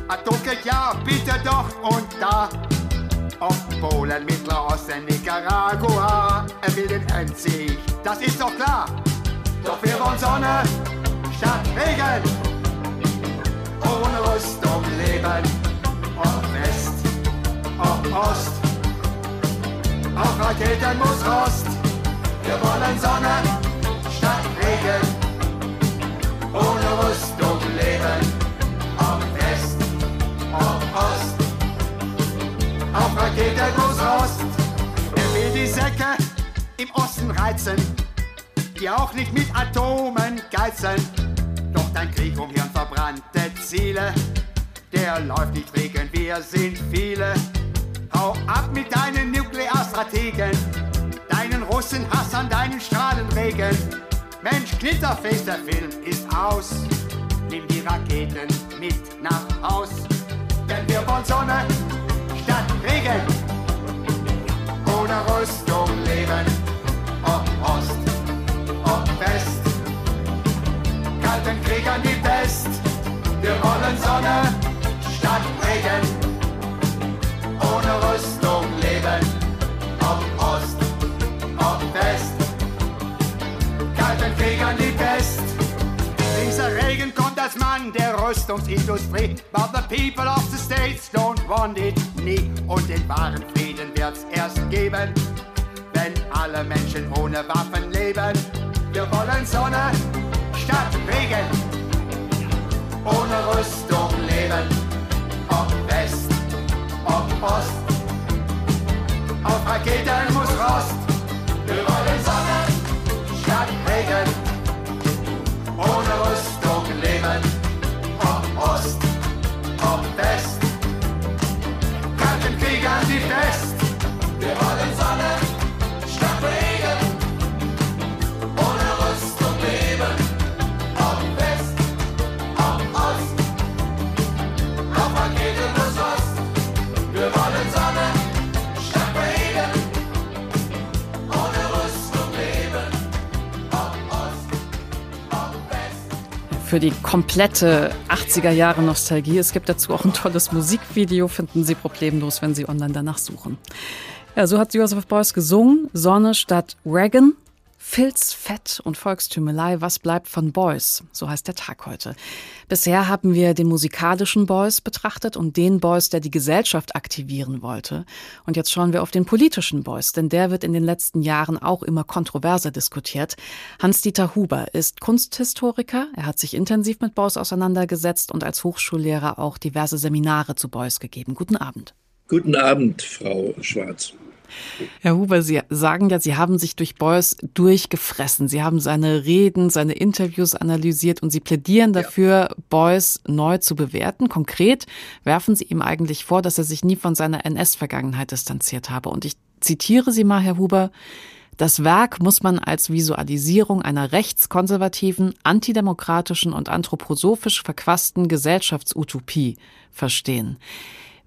Atomkrieg ja, bitte doch und da. Ob Polen, Mittelosten, Nicaragua, er will den Endsieg, das ist doch klar. Doch wir wollen Sonne statt Regen, ohne Rüstung leben, ob Ost, auf Raketen muss Rost. Wir wollen Sonne statt Regen, ohne Rüstung leben, ob West, ob Ost, auf Raketen muss Rost. Er will die Säcke im Osten reizen, die auch nicht mit Atomen geizen. Doch dein Krieg um hirnverbrannte Ziele, der läuft nicht wegen wir sind viele. Hau ab mit deinen Nuklearstrategen, deinen Russenhass an deinen Strahlenregen. Mensch, Knitterface, der Film ist aus. Nimm die Raketen mit nach Haus, denn wir wollen Sonne statt Regen. Ohne Rüstung leben, ob Ost, ob West. Kalten Krieg an die Pest, wir wollen Sonne statt Regen Mann der Rüstungsindustrie, but the people of the States don't want it nie. Und den wahren Frieden wird's erst geben, wenn alle Menschen ohne Waffen leben. Wir wollen Sonne statt Regen, ohne Rüstung leben, ob West ob Ost. Auf Raketen muss Rost. Wir wollen Sonne statt Regen. Ohne Rüstung Ost, ob West. Kalten Krieg an die Fest. Wir wollen Sonne Für die komplette 80er Jahre Nostalgie. Es gibt dazu auch ein tolles Musikvideo, finden Sie problemlos, wenn Sie online danach suchen. Ja, so hat Joseph Beuys gesungen. Sonne statt Reagan. Filz, Fett und Volkstümelei, was bleibt von Beuys? So heißt der Tag heute. Bisher haben wir den musikalischen Beuys betrachtet und den Beuys, der die Gesellschaft aktivieren wollte. Und jetzt schauen wir auf den politischen Beuys, denn der wird in den letzten Jahren auch immer kontroverser diskutiert. Hans-Dieter Huber ist Kunsthistoriker. Er hat sich intensiv mit Beuys auseinandergesetzt und als Hochschullehrer auch diverse Seminare zu Beuys gegeben. Guten Abend. Guten Abend, Frau Schwarz. Herr Huber, Sie sagen ja, Sie haben sich durch Beuys durchgefressen. Sie haben seine Reden, seine Interviews analysiert und Sie plädieren dafür, ja. Beuys neu zu bewerten. Konkret werfen Sie ihm eigentlich vor, dass er sich nie von seiner NS-Vergangenheit distanziert habe. Und ich zitiere Sie mal, Herr Huber. Das Werk muss man als Visualisierung einer rechtskonservativen, antidemokratischen und anthroposophisch verquassten Gesellschaftsutopie verstehen.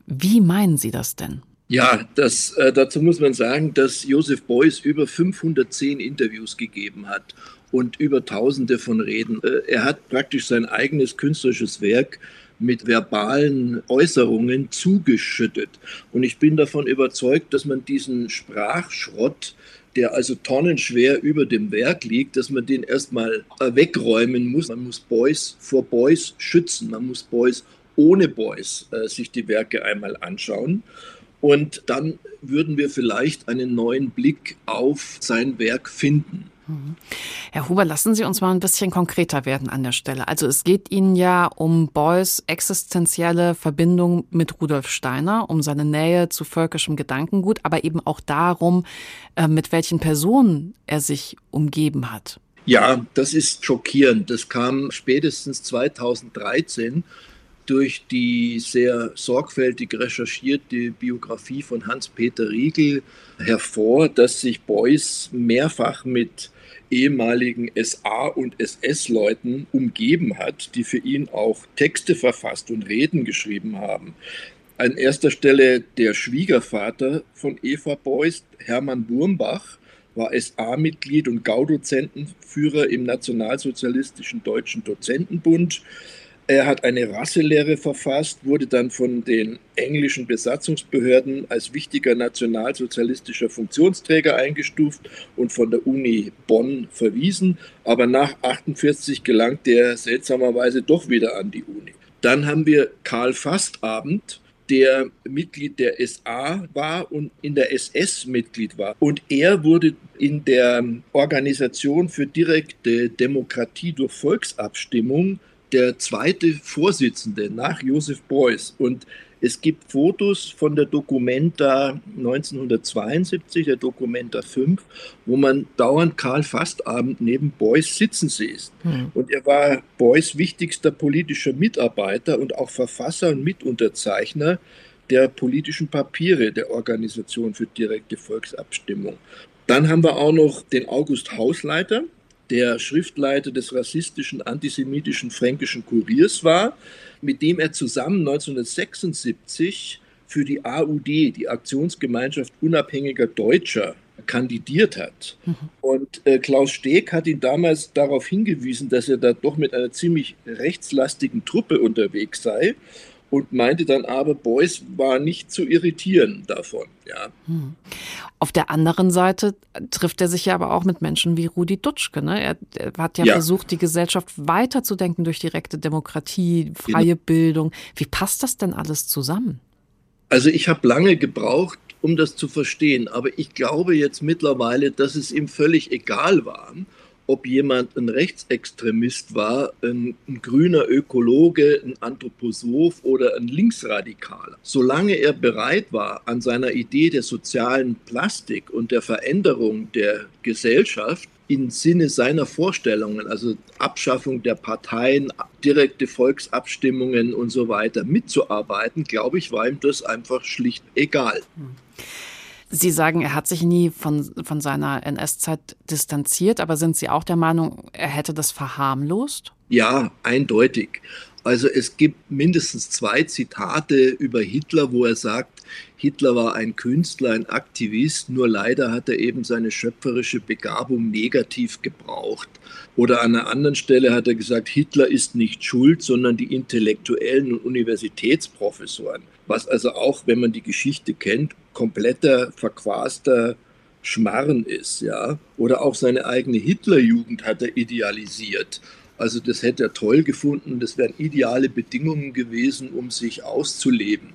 Wie meinen Sie das denn? Ja, das, äh, dazu muss man sagen, dass Joseph Beuys über 510 Interviews gegeben hat und über Tausende von Reden. Äh, er hat praktisch sein eigenes künstlerisches Werk mit verbalen Äußerungen zugeschüttet. Und ich bin davon überzeugt, dass man diesen Sprachschrott der also tonnenschwer über dem Werk liegt, dass man den erstmal wegräumen muss. Man muss Beuys vor Beuys schützen. Man muss Beuys ohne Beuys äh, sich die Werke einmal anschauen. Und dann würden wir vielleicht einen neuen Blick auf sein Werk finden. Herr Huber, lassen Sie uns mal ein bisschen konkreter werden an der Stelle. Also es geht Ihnen ja um Beuys existenzielle Verbindung mit Rudolf Steiner, um seine Nähe zu völkischem Gedankengut, aber eben auch darum, äh, mit welchen Personen er sich umgeben hat. Ja, das ist schockierend. Das kam spätestens 2013 durch die sehr sorgfältig recherchierte Biografie von Hans-Peter Riegel hervor, dass sich Beuys mehrfach mit ehemaligen SA- und SS-Leuten umgeben hat, die für ihn auch Texte verfasst und Reden geschrieben haben. An erster Stelle der Schwiegervater von Eva Beuys, Hermann Burmbach, war SA-Mitglied und Gaudozentenführer im Nationalsozialistischen Deutschen Dozentenbund. Er hat eine Rasselehre verfasst, wurde dann von den englischen Besatzungsbehörden als wichtiger nationalsozialistischer Funktionsträger eingestuft und von der Uni Bonn verwiesen. Aber nach 1948 gelangte er seltsamerweise doch wieder an die Uni. Dann haben wir Karl Fastabend, der Mitglied der SA war und in der SS Mitglied war. Und er wurde in der Organisation für direkte Demokratie durch Volksabstimmung der zweite Vorsitzende nach Josef Beuys. Und es gibt Fotos von der Documenta 1972, der Documenta 5, wo man dauernd Karl Fastabend neben Beuys sitzen sieht. Mhm. Und er war Beuys wichtigster politischer Mitarbeiter und auch Verfasser und Mitunterzeichner der politischen Papiere der Organisation für direkte Volksabstimmung. Dann haben wir auch noch den August Hausleiter, der Schriftleiter des rassistischen, antisemitischen Fränkischen Kuriers war, mit dem er zusammen 1976 für die AUD, die Aktionsgemeinschaft unabhängiger Deutscher, kandidiert hat. Mhm. Und äh, Klaus Steg hat ihn damals darauf hingewiesen, dass er da doch mit einer ziemlich rechtslastigen Truppe unterwegs sei und meinte dann aber, Beuys war nicht zu irritieren davon. Ja. Hm. Auf der anderen Seite trifft er sich ja aber auch mit Menschen wie Rudi Dutschke. Ne? Er, er hat ja, ja, versucht, die Gesellschaft weiterzudenken durch direkte Demokratie, freie genau. Bildung. Wie passt das denn alles zusammen? Also ich habe lange gebraucht, um das zu verstehen, aber ich glaube jetzt mittlerweile, dass es ihm völlig egal war ob jemand ein Rechtsextremist war, ein, ein, grüner Ökologe, ein Anthroposoph oder ein Linksradikaler. Solange er bereit war, an seiner Idee der sozialen Plastik und der Veränderung der Gesellschaft im Sinne seiner Vorstellungen, also Abschaffung der Parteien, direkte Volksabstimmungen und so weiter mitzuarbeiten, glaube ich, war ihm das einfach schlicht egal. Hm. Sie sagen, er hat sich nie von, von seiner NS-Zeit distanziert, aber sind Sie auch der Meinung, er hätte das verharmlost? Ja, eindeutig. Also es gibt mindestens zwei Zitate über Hitler, wo er sagt, Hitler war ein Künstler, ein Aktivist, nur leider hat er eben seine schöpferische Begabung negativ gebraucht. Oder an einer anderen Stelle hat er gesagt, Hitler ist nicht schuld, sondern die Intellektuellen und Universitätsprofessoren. Was also auch, wenn man die Geschichte kennt, kompletter, verquaster Schmarren ist, ja. Oder auch seine eigene Hitlerjugend hat er idealisiert. Also das hätte er toll gefunden. Das wären ideale Bedingungen gewesen, um sich auszuleben.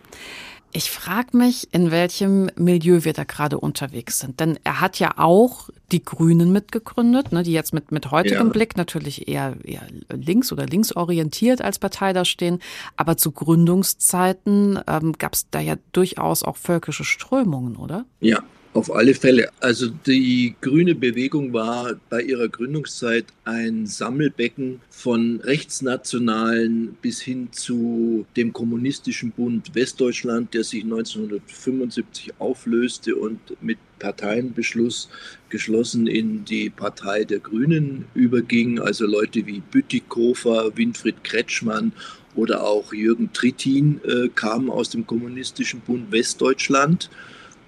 Ich frage mich, in welchem Milieu wir da gerade unterwegs sind. Denn er hat ja auch die Grünen mitgegründet, ne, die jetzt mit, mit heutigem ja. Blick natürlich eher, eher links oder linksorientiert als Partei da stehen. Aber zu Gründungszeiten ähm, gab es da ja durchaus auch völkische Strömungen, oder? Ja, auf alle Fälle. Also die grüne Bewegung war bei ihrer Gründungszeit ein Sammelbecken von rechtsnationalen bis hin zu dem kommunistischen Bund Westdeutschland, der sich 1975 auflöste und mit Parteienbeschluss geschlossen in die Partei der Grünen überging. Also Leute wie Bütikofer, Winfried Kretschmann oder auch Jürgen Trittin äh, kamen aus dem kommunistischen Bund Westdeutschland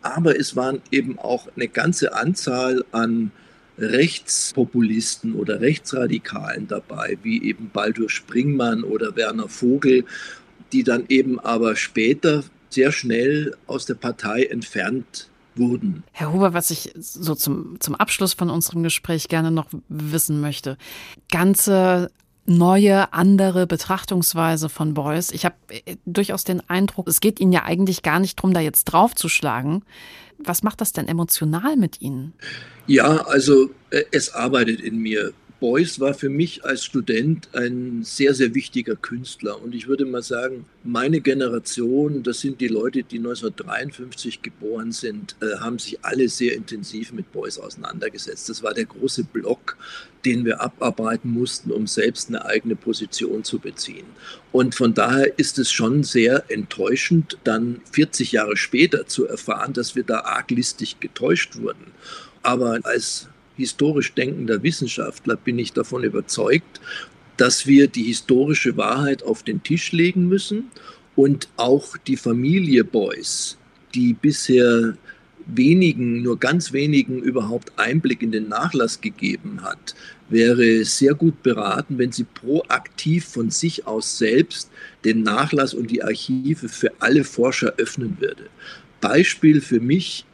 aber es waren eben auch eine ganze Anzahl an Rechtspopulisten oder Rechtsradikalen dabei, wie eben Baldur Springmann oder Werner Vogel, die dann eben aber später sehr schnell aus der Partei entfernt wurden. Herr Huber, was ich so zum, zum Abschluss von unserem Gespräch gerne noch wissen möchte. Ganze neue, andere Betrachtungsweise von Beuys. Ich habe äh, durchaus den Eindruck, es geht Ihnen ja eigentlich gar nicht darum, da jetzt draufzuschlagen. Was macht das denn emotional mit Ihnen? Ja, also äh, es arbeitet in mir. Beuys war für mich als Student ein sehr, sehr wichtiger Künstler. Und ich würde mal sagen, meine Generation, das sind die Leute, die 1953 geboren sind, äh, haben sich alle sehr intensiv mit Beuys auseinandergesetzt. Das war der große Block, den wir abarbeiten mussten, um selbst eine eigene Position zu beziehen. Und von daher ist es schon sehr enttäuschend, dann 40 Jahre später zu erfahren, dass wir da arglistig getäuscht wurden. Aber als historisch denkender Wissenschaftler bin ich davon überzeugt, dass wir die historische Wahrheit auf den Tisch legen müssen und auch die Familie Beuys, die bisher wenigen, nur ganz wenigen überhaupt Einblick in den Nachlass gegeben hat, wäre sehr gut beraten, wenn sie proaktiv von sich aus selbst den Nachlass und die Archive für alle Forscher öffnen würde. Beispiel für mich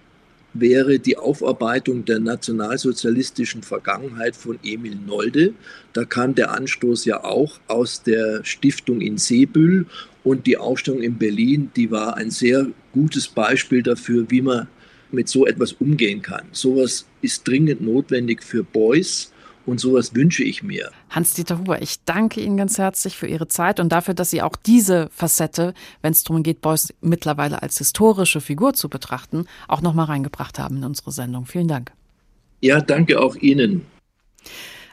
wäre die Aufarbeitung der nationalsozialistischen Vergangenheit von Emil Nolde. Da kam der Anstoß ja auch aus der Stiftung in Seebüll und die Aufstellung in Berlin, die war ein sehr gutes Beispiel dafür, wie man mit so etwas umgehen kann. Sowas ist dringend notwendig für Beuys und sowas wünsche ich mir. Hans-Dieter Huber, ich danke Ihnen ganz herzlich für Ihre Zeit und dafür, dass Sie auch diese Facette, wenn es darum geht, Beuys mittlerweile als historische Figur zu betrachten, auch nochmal reingebracht haben in unsere Sendung. Vielen Dank. Ja, danke auch Ihnen.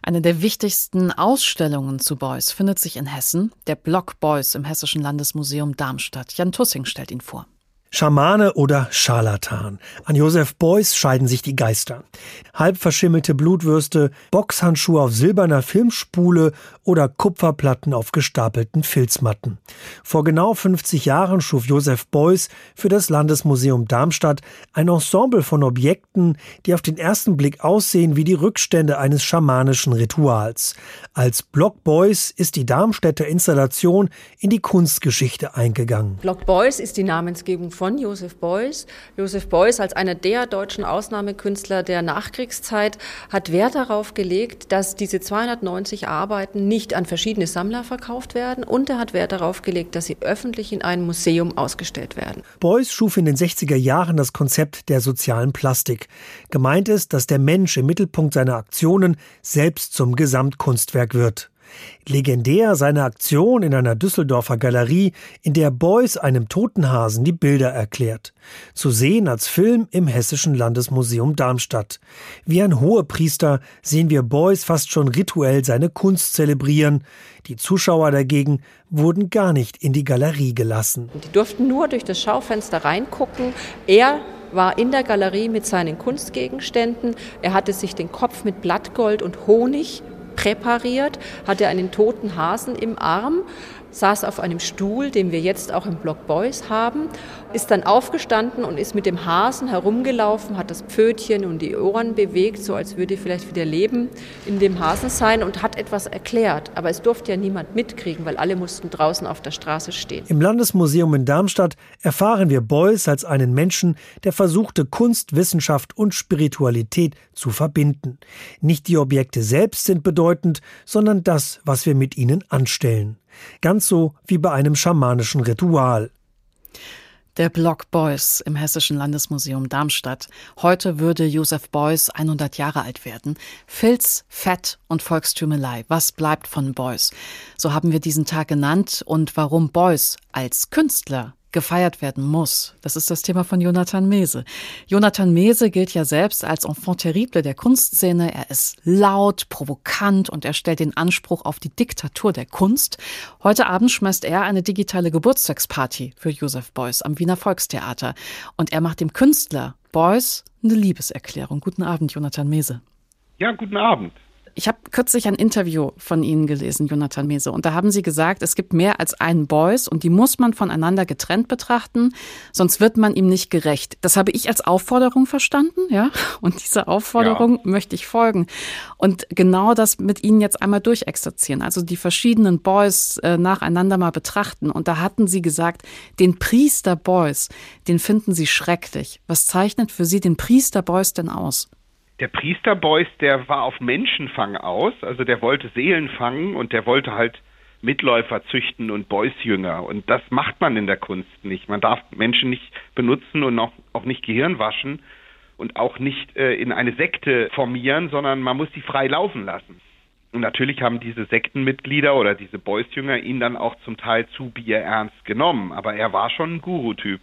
Eine der wichtigsten Ausstellungen zu Beuys findet sich in Hessen, der Block Beuys im Hessischen Landesmuseum Darmstadt. Jan Tussing stellt ihn vor. Schamane oder Scharlatan. An Josef Beuys scheiden sich die Geister. Halb verschimmelte Blutwürste, Boxhandschuhe auf silberner Filmspule oder Kupferplatten auf gestapelten Filzmatten. Vor genau 50 Jahren schuf Josef Beuys für das Landesmuseum Darmstadt ein Ensemble von Objekten, die auf den ersten Blick aussehen wie die Rückstände eines schamanischen Rituals. Als Block Beuys ist die Darmstädter Installation in die Kunstgeschichte eingegangen. Block Beuys ist die Namensgebung von Josef Beuys. Josef Beuys als einer der deutschen Ausnahmekünstler der Nachkriegszeit hat Wert darauf gelegt, dass diese 290 Arbeiten nicht an verschiedene Sammler verkauft werden und er hat Wert darauf gelegt, dass sie öffentlich in einem Museum ausgestellt werden. Beuys schuf in den 60er Jahren das Konzept der sozialen Plastik. Gemeint ist, dass der Mensch im Mittelpunkt seiner Aktionen selbst zum Gesamtkunstwerk wird. Legendär seine Aktion in einer Düsseldorfer Galerie, in der Beuys einem Totenhasen die Bilder erklärt. Zu sehen als Film im Hessischen Landesmuseum Darmstadt. Wie ein Hohepriester sehen wir Beuys fast schon rituell seine Kunst zelebrieren. Die Zuschauer dagegen wurden gar nicht in die Galerie gelassen. Die durften nur durch das Schaufenster reingucken. Er war in der Galerie mit seinen Kunstgegenständen. Er hatte sich den Kopf mit Blattgold und Honig präpariert, hatte einen toten Hasen im Arm saß auf einem Stuhl, den wir jetzt auch im Block Boys haben, ist dann aufgestanden und ist mit dem Hasen herumgelaufen, hat das Pfötchen und die Ohren bewegt, so als würde vielleicht wieder Leben in dem Hasen sein und hat etwas erklärt. Aber es durfte ja niemand mitkriegen, weil alle mussten draußen auf der Straße stehen. Im Landesmuseum in Darmstadt erfahren wir Beuys als einen Menschen, der versuchte, Kunst, Wissenschaft und Spiritualität zu verbinden. Nicht die Objekte selbst sind bedeutend, sondern das, was wir mit ihnen anstellen. Ganz so wie bei einem schamanischen Ritual. Der Block Beuys im Hessischen Landesmuseum Darmstadt. Heute würde Josef Beuys 100 Jahre alt werden. Filz, Fett und Volkstümelei. Was bleibt von Beuys? So haben wir diesen Tag genannt und warum Beuys als Künstler gefeiert werden muss. Das ist das Thema von Jonathan Mese. Jonathan Mese gilt ja selbst als Enfant terrible der Kunstszene. Er ist laut, provokant und er stellt den Anspruch auf die Diktatur der Kunst. Heute Abend schmeißt er eine digitale Geburtstagsparty für Josef Beuys am Wiener Volkstheater. Und er macht dem Künstler Beuys eine Liebeserklärung. Guten Abend, Jonathan Mese. Ja, guten Abend. Ich habe kürzlich ein Interview von Ihnen gelesen, Jonathan Mese, und da haben Sie gesagt, es gibt mehr als einen Boys und die muss man voneinander getrennt betrachten, sonst wird man ihm nicht gerecht. Das habe ich als Aufforderung verstanden, ja, und dieser Aufforderung ja. möchte ich folgen und genau das mit Ihnen jetzt einmal durchexerzieren, also die verschiedenen Boys äh, nacheinander mal betrachten. Und da hatten Sie gesagt, den Priester Boys, den finden Sie schrecklich. Was zeichnet für Sie den Priester Boys denn aus? Der Priester Beuys, der war auf Menschenfang aus, also der wollte Seelen fangen und der wollte halt Mitläufer züchten und Beuys-Jünger. Und das macht man in der Kunst nicht. Man darf Menschen nicht benutzen und auch, auch nicht Gehirn waschen und auch nicht äh, in eine Sekte formieren, sondern man muss sie frei laufen lassen. Und natürlich haben diese Sektenmitglieder oder diese Beuys-Jünger ihn dann auch zum Teil zu bierernst genommen. Aber er war schon ein Guru-Typ.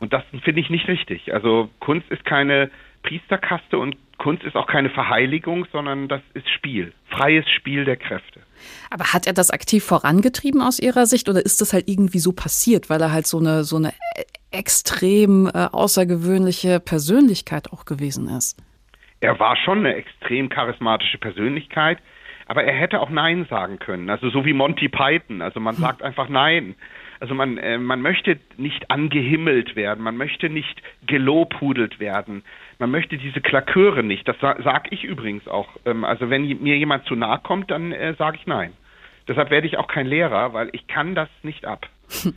Und das finde ich nicht richtig. Also Kunst ist keine Priesterkaste und Kunst ist auch keine Verheiligung, sondern das ist Spiel, freies Spiel der Kräfte. Aber hat er das aktiv vorangetrieben aus Ihrer Sicht oder ist das halt irgendwie so passiert, weil er halt so eine, so eine extrem äh, außergewöhnliche Persönlichkeit auch gewesen ist? Er war schon eine extrem charismatische Persönlichkeit, aber er hätte auch Nein sagen können. Also so wie Monty Python. Also man hm. sagt einfach Nein. Also man, äh, man möchte nicht angehimmelt werden, man möchte nicht gelobhudelt werden, man möchte diese Klaköre nicht. Das sa sage ich übrigens auch. Ähm, also wenn mir jemand zu nahe kommt, dann äh, sage ich nein. Deshalb werde ich auch kein Lehrer, weil ich kann das nicht ab.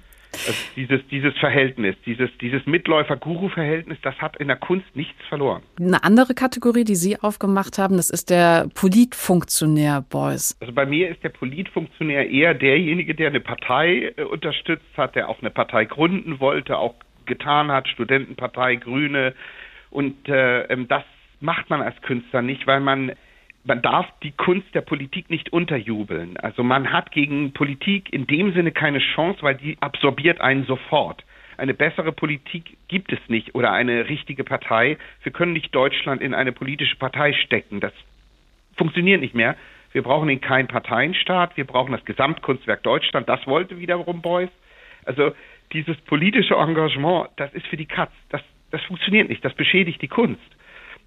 Also dieses, dieses Verhältnis, dieses, dieses Mitläufer-Guru-Verhältnis, das hat in der Kunst nichts verloren. Eine andere Kategorie, die Sie aufgemacht haben, das ist der Politfunktionär Beuys. Also bei mir ist der Politfunktionär eher derjenige, der eine Partei äh, unterstützt hat, der auch eine Partei gründen wollte, auch getan hat, Studentenpartei, Grüne. Und äh, ähm, das macht man als Künstler nicht, weil man man darf die Kunst der Politik nicht unterjubeln. Also man hat gegen Politik in dem Sinne keine Chance, weil die absorbiert einen sofort. Eine bessere Politik gibt es nicht oder eine richtige Partei. Wir können nicht Deutschland in eine politische Partei stecken. Das funktioniert nicht mehr. Wir brauchen in keinen Parteienstaat. Wir brauchen das Gesamtkunstwerk Deutschland. Das wollte wiederum Beuys. Also dieses politische Engagement, das ist für die Katz. Das, das funktioniert nicht. Das beschädigt die Kunst.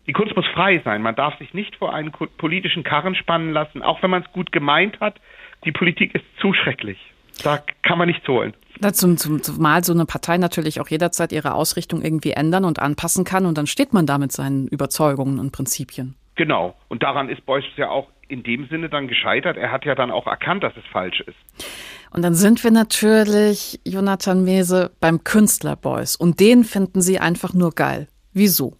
Die Kunst muss frei sein. Man darf sich nicht vor einen politischen Karren spannen lassen, auch wenn man es gut gemeint hat. Die Politik ist zu schrecklich. Da kann man nichts holen. Dazu, zumal so eine Partei natürlich auch jederzeit ihre Ausrichtung irgendwie ändern und anpassen kann und dann steht man da mit seinen Überzeugungen und Prinzipien. Genau. Und daran ist Beuys ja auch in dem Sinne dann gescheitert. Er hat ja dann auch erkannt, dass es falsch ist. Und dann sind wir natürlich, Jonathan Mese, beim Künstler Beuys. Und den finden Sie einfach nur geil. Wieso?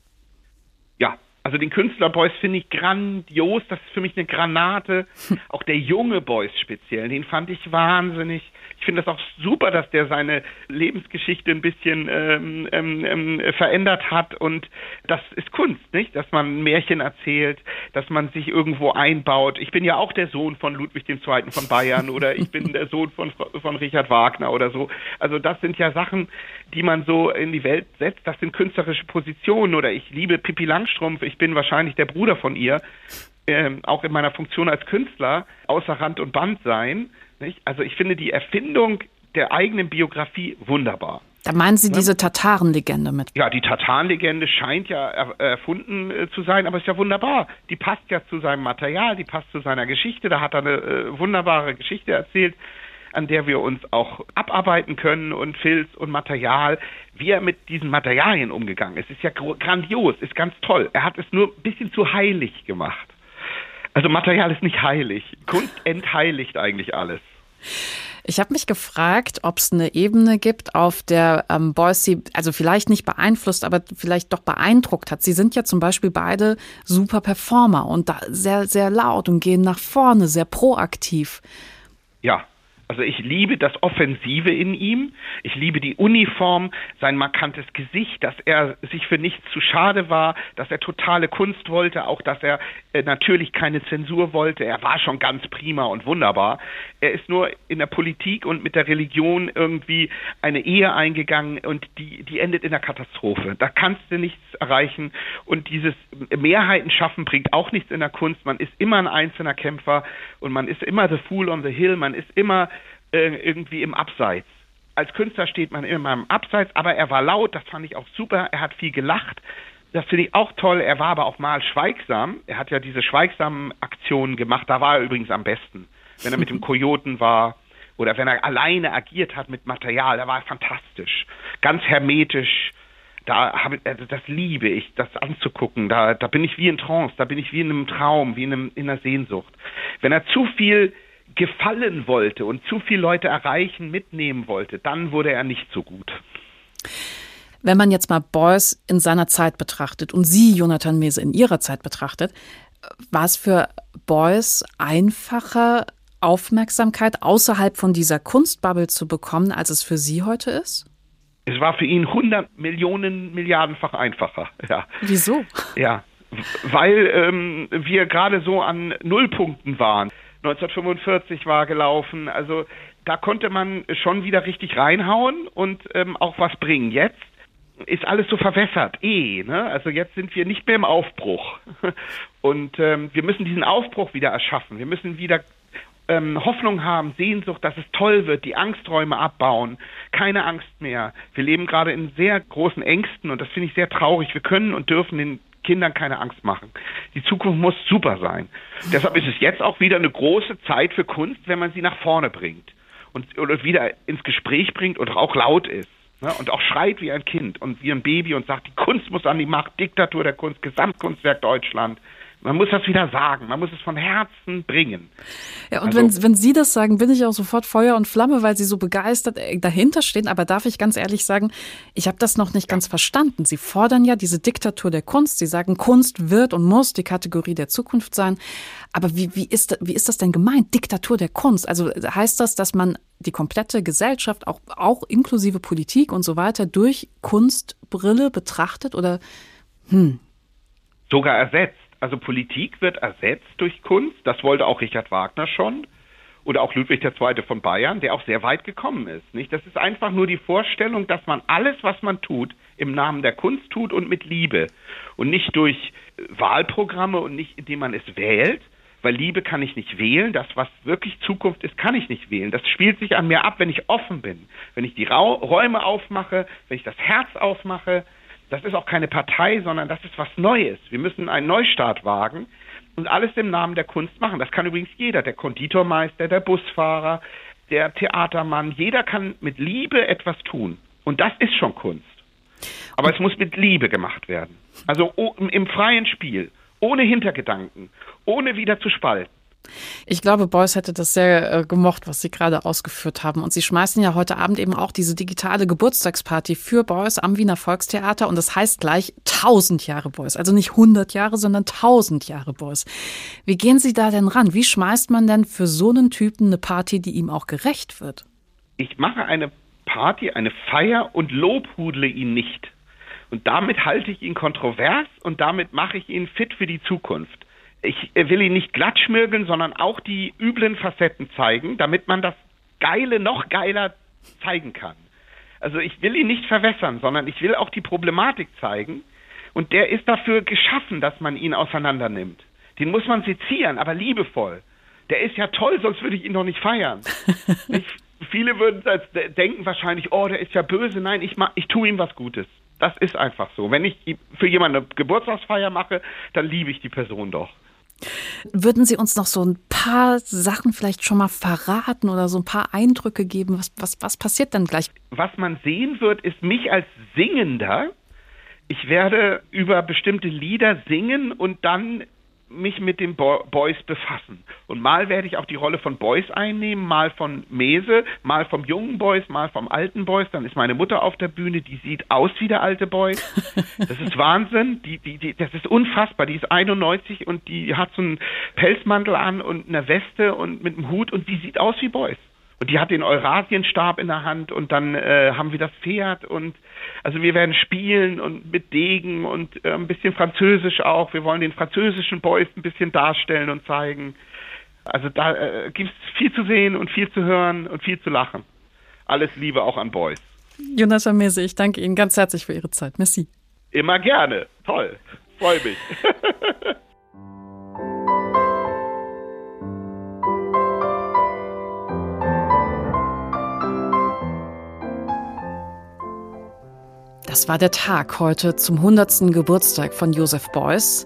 Also den Künstler Beuys finde ich grandios, das ist für mich eine Granate. Auch der junge Beuys speziell, den fand ich wahnsinnig. Ich finde das auch super, dass der seine Lebensgeschichte ein bisschen ähm, ähm, ähm, verändert hat und das ist Kunst, nicht? Dass man Märchen erzählt, dass man sich irgendwo einbaut. Ich bin ja auch der Sohn von Ludwig II. von Bayern oder ich bin der Sohn von, von Richard Wagner oder so. Also das sind ja Sachen, die man so in die Welt setzt. Das sind künstlerische Positionen oder ich liebe Pippi Langstrumpf. Ich bin wahrscheinlich der Bruder von ihr. Ähm, auch in meiner Funktion als Künstler außer Rand und Band sein. Nicht? Also ich finde die Erfindung der eigenen Biografie wunderbar. Da meinen Sie diese Tatarenlegende mit? Ja, die Tatarenlegende scheint ja erfunden äh, zu sein, aber ist ja wunderbar. Die passt ja zu seinem Material, die passt zu seiner Geschichte. Da hat er eine äh, wunderbare Geschichte erzählt, an der wir uns auch abarbeiten können und Filz und Material. Wie er mit diesen Materialien umgegangen ist, ist ja grandios, ist ganz toll. Er hat es nur ein bisschen zu heilig gemacht. Also Material ist nicht heilig. Kunst entheiligt eigentlich alles. Ich habe mich gefragt, ob es eine Ebene gibt, auf der ähm, Beuys sie, also vielleicht nicht beeinflusst, aber vielleicht doch beeindruckt hat. Sie sind ja zum Beispiel beide super Performer und da sehr, sehr laut und gehen nach vorne, sehr proaktiv. Ja, also ich liebe das Offensive in ihm, ich liebe die Uniform, sein markantes Gesicht, dass er sich für nichts zu schade war, dass er totale Kunst wollte, auch dass er äh, natürlich keine Zensur wollte. Er war schon ganz prima und wunderbar. Er ist nur in der Politik und mit der Religion irgendwie eine Ehe eingegangen und die, die endet in der Katastrophe. Da kannst du nichts erreichen und dieses Mehrheiten schaffen bringt auch nichts in der Kunst. Man ist immer ein einzelner Kämpfer und man ist immer the fool on the hill, man ist immer äh, irgendwie im Abseits. Als Künstler steht man immer im Abseits, aber er war laut, das fand ich auch super. Er hat viel gelacht. Das finde ich auch toll. Er war aber auch mal schweigsam. Er hat ja diese schweigsamen Aktionen gemacht. Da war er übrigens am besten. Wenn er mit dem Kojoten war oder wenn er alleine agiert hat mit Material, da war er fantastisch. Ganz hermetisch. Da habe also das liebe ich, das anzugucken. Da, da bin ich wie in Trance, da bin ich wie in einem Traum, wie in, einem, in einer Sehnsucht. Wenn er zu viel gefallen wollte und zu viele Leute erreichen, mitnehmen wollte, dann wurde er nicht so gut. Wenn man jetzt mal Beuys in seiner Zeit betrachtet und Sie, Jonathan Mese, in Ihrer Zeit betrachtet, war es für Beuys einfacher, Aufmerksamkeit außerhalb von dieser Kunstbubble zu bekommen, als es für Sie heute ist? Es war für ihn 100 Millionen Milliardenfach einfacher. Ja. Wieso? Ja, weil ähm, wir gerade so an Nullpunkten waren. 1945 war gelaufen. Also da konnte man schon wieder richtig reinhauen und ähm, auch was bringen. Jetzt ist alles so verwässert, eh. Ne? Also jetzt sind wir nicht mehr im Aufbruch. Und ähm, wir müssen diesen Aufbruch wieder erschaffen. Wir müssen wieder ähm, Hoffnung haben, Sehnsucht, dass es toll wird, die Angsträume abbauen, keine Angst mehr. Wir leben gerade in sehr großen Ängsten und das finde ich sehr traurig. Wir können und dürfen den Kindern keine Angst machen. Die Zukunft muss super sein. Deshalb ist es jetzt auch wieder eine große Zeit für Kunst, wenn man sie nach vorne bringt. und oder wieder ins Gespräch bringt und auch laut ist. Ne, und auch schreit wie ein Kind und wie ein Baby und sagt, die Kunst muss an die Macht, Diktatur der Kunst, Gesamtkunstwerk Deutschland. Man muss das wieder sagen, man muss es von Herzen bringen. Ja, und also, wenn, wenn Sie das sagen, bin ich auch sofort Feuer und Flamme, weil Sie so begeistert äh, dahinter stehen. Aber darf ich ganz ehrlich sagen, ich habe das noch nicht ganz verstanden. Sie fordern ja diese Diktatur der Kunst. Sie sagen, Kunst wird und muss die Kategorie der Zukunft sein. Aber wie, wie, ist, wie ist das denn gemeint, Diktatur der Kunst? Also heißt das, dass man die komplette Gesellschaft, auch, auch inklusive Politik und so weiter, durch Kunstbrille betrachtet oder hm? Sogar ersetzt. Also Politik wird ersetzt durch Kunst. Das wollte auch Richard Wagner schon. Oder auch Ludwig II. von Bayern, der auch sehr weit gekommen ist. Nicht? Das ist einfach nur die Vorstellung, dass man alles, was man tut, im Namen der Kunst tut und mit Liebe. Und nicht durch äh, Wahlprogramme und nicht, indem man es wählt, weil Liebe kann ich nicht wählen. Das, was wirklich Zukunft ist, kann ich nicht wählen. Das spielt sich an mir ab, wenn ich offen bin, wenn ich die Räume aufmache, wenn ich das Herz aufmache, das ist auch keine Partei, sondern das ist was Neues. Wir müssen einen Neustart wagen und alles im Namen der Kunst machen. Das kann übrigens jeder, der Konditormeister, der Busfahrer, der Theatermann. Jeder kann mit Liebe etwas tun. Und das ist schon Kunst. Aber es muss mit Liebe gemacht werden. Also im freien Spiel, ohne Hintergedanken, ohne wieder zu spalten. Ich glaube, Beuys hätte das sehr äh, gemocht, was Sie gerade ausgeführt haben. Und Sie schmeißen ja heute Abend eben auch diese digitale Geburtstagsparty für Beuys am Wiener Volkstheater. Und das heißt gleich 1000 Jahre Beuys. Also nicht 100 Jahre, sondern 1000 Jahre Beuys. Wie gehen Sie da denn ran? Wie schmeißt man denn für so einen Typen eine Party, die ihm auch gerecht wird? Ich mache eine Party, eine Feier und lobhudle ihn nicht. Und damit halte ich ihn kontrovers und damit mache ich ihn fit für die Zukunft ich will ihn nicht glatt schmirgeln, sondern auch die üblen Facetten zeigen, damit man das Geile noch geiler zeigen kann. Also ich will ihn nicht verwässern, sondern ich will auch die Problematik zeigen. Und der ist dafür geschaffen, dass man ihn auseinander nimmt. Den muss man sezieren, aber liebevoll. Der ist ja toll, sonst würde ich ihn doch nicht feiern. ich, viele würden denken wahrscheinlich, oh, der ist ja böse. Nein, ich, ich tue ihm was Gutes. Das ist einfach so. Wenn ich für jemanden eine Geburtstagsfeier mache, dann liebe ich die Person doch. Würden Sie uns noch so ein paar Sachen vielleicht schon mal verraten oder so ein paar Eindrücke geben? Was, was, was passiert dann gleich? Was man sehen wird, ist mich als Singender. Ich werde über bestimmte Lieder singen und dann mich mit den Bo Boys befassen. Und mal werde ich auch die Rolle von Boys einnehmen, mal von Mese, mal vom jungen Boys, mal vom alten Boys. Dann ist meine Mutter auf der Bühne, die sieht aus wie der alte Boys. Das ist Wahnsinn. Die, die, die, das ist unfassbar. Die ist 91 und die hat so einen Pelzmantel an und eine Weste und mit einem Hut und die sieht aus wie Boys. Und die hat den Eurasienstab in der Hand und dann äh, haben wir das Pferd und also wir werden spielen und mit Degen und äh, ein bisschen Französisch auch. Wir wollen den französischen Boys ein bisschen darstellen und zeigen. Also da äh, gibt es viel zu sehen und viel zu hören und viel zu lachen. Alles Liebe auch an Boys. Jonas Amese, ich danke Ihnen ganz herzlich für Ihre Zeit. Merci. Immer gerne. Toll. Freue mich. Das war der Tag heute zum 100. Geburtstag von Joseph Beuys.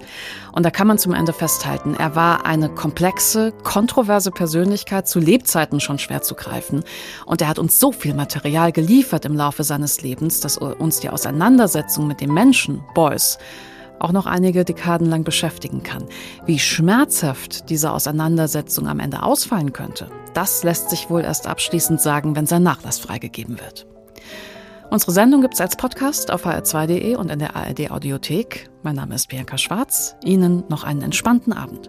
Und da kann man zum Ende festhalten, er war eine komplexe, kontroverse Persönlichkeit, zu Lebzeiten schon schwer zu greifen. Und er hat uns so viel Material geliefert im Laufe seines Lebens, dass uns die Auseinandersetzung mit dem Menschen, Beuys, auch noch einige Dekaden lang beschäftigen kann. Wie schmerzhaft diese Auseinandersetzung am Ende ausfallen könnte, das lässt sich wohl erst abschließend sagen, wenn sein Nachlass freigegeben wird. Unsere Sendung gibt es als Podcast auf hr2.de und in der ARD Audiothek. Mein Name ist Bianca Schwarz. Ihnen noch einen entspannten Abend.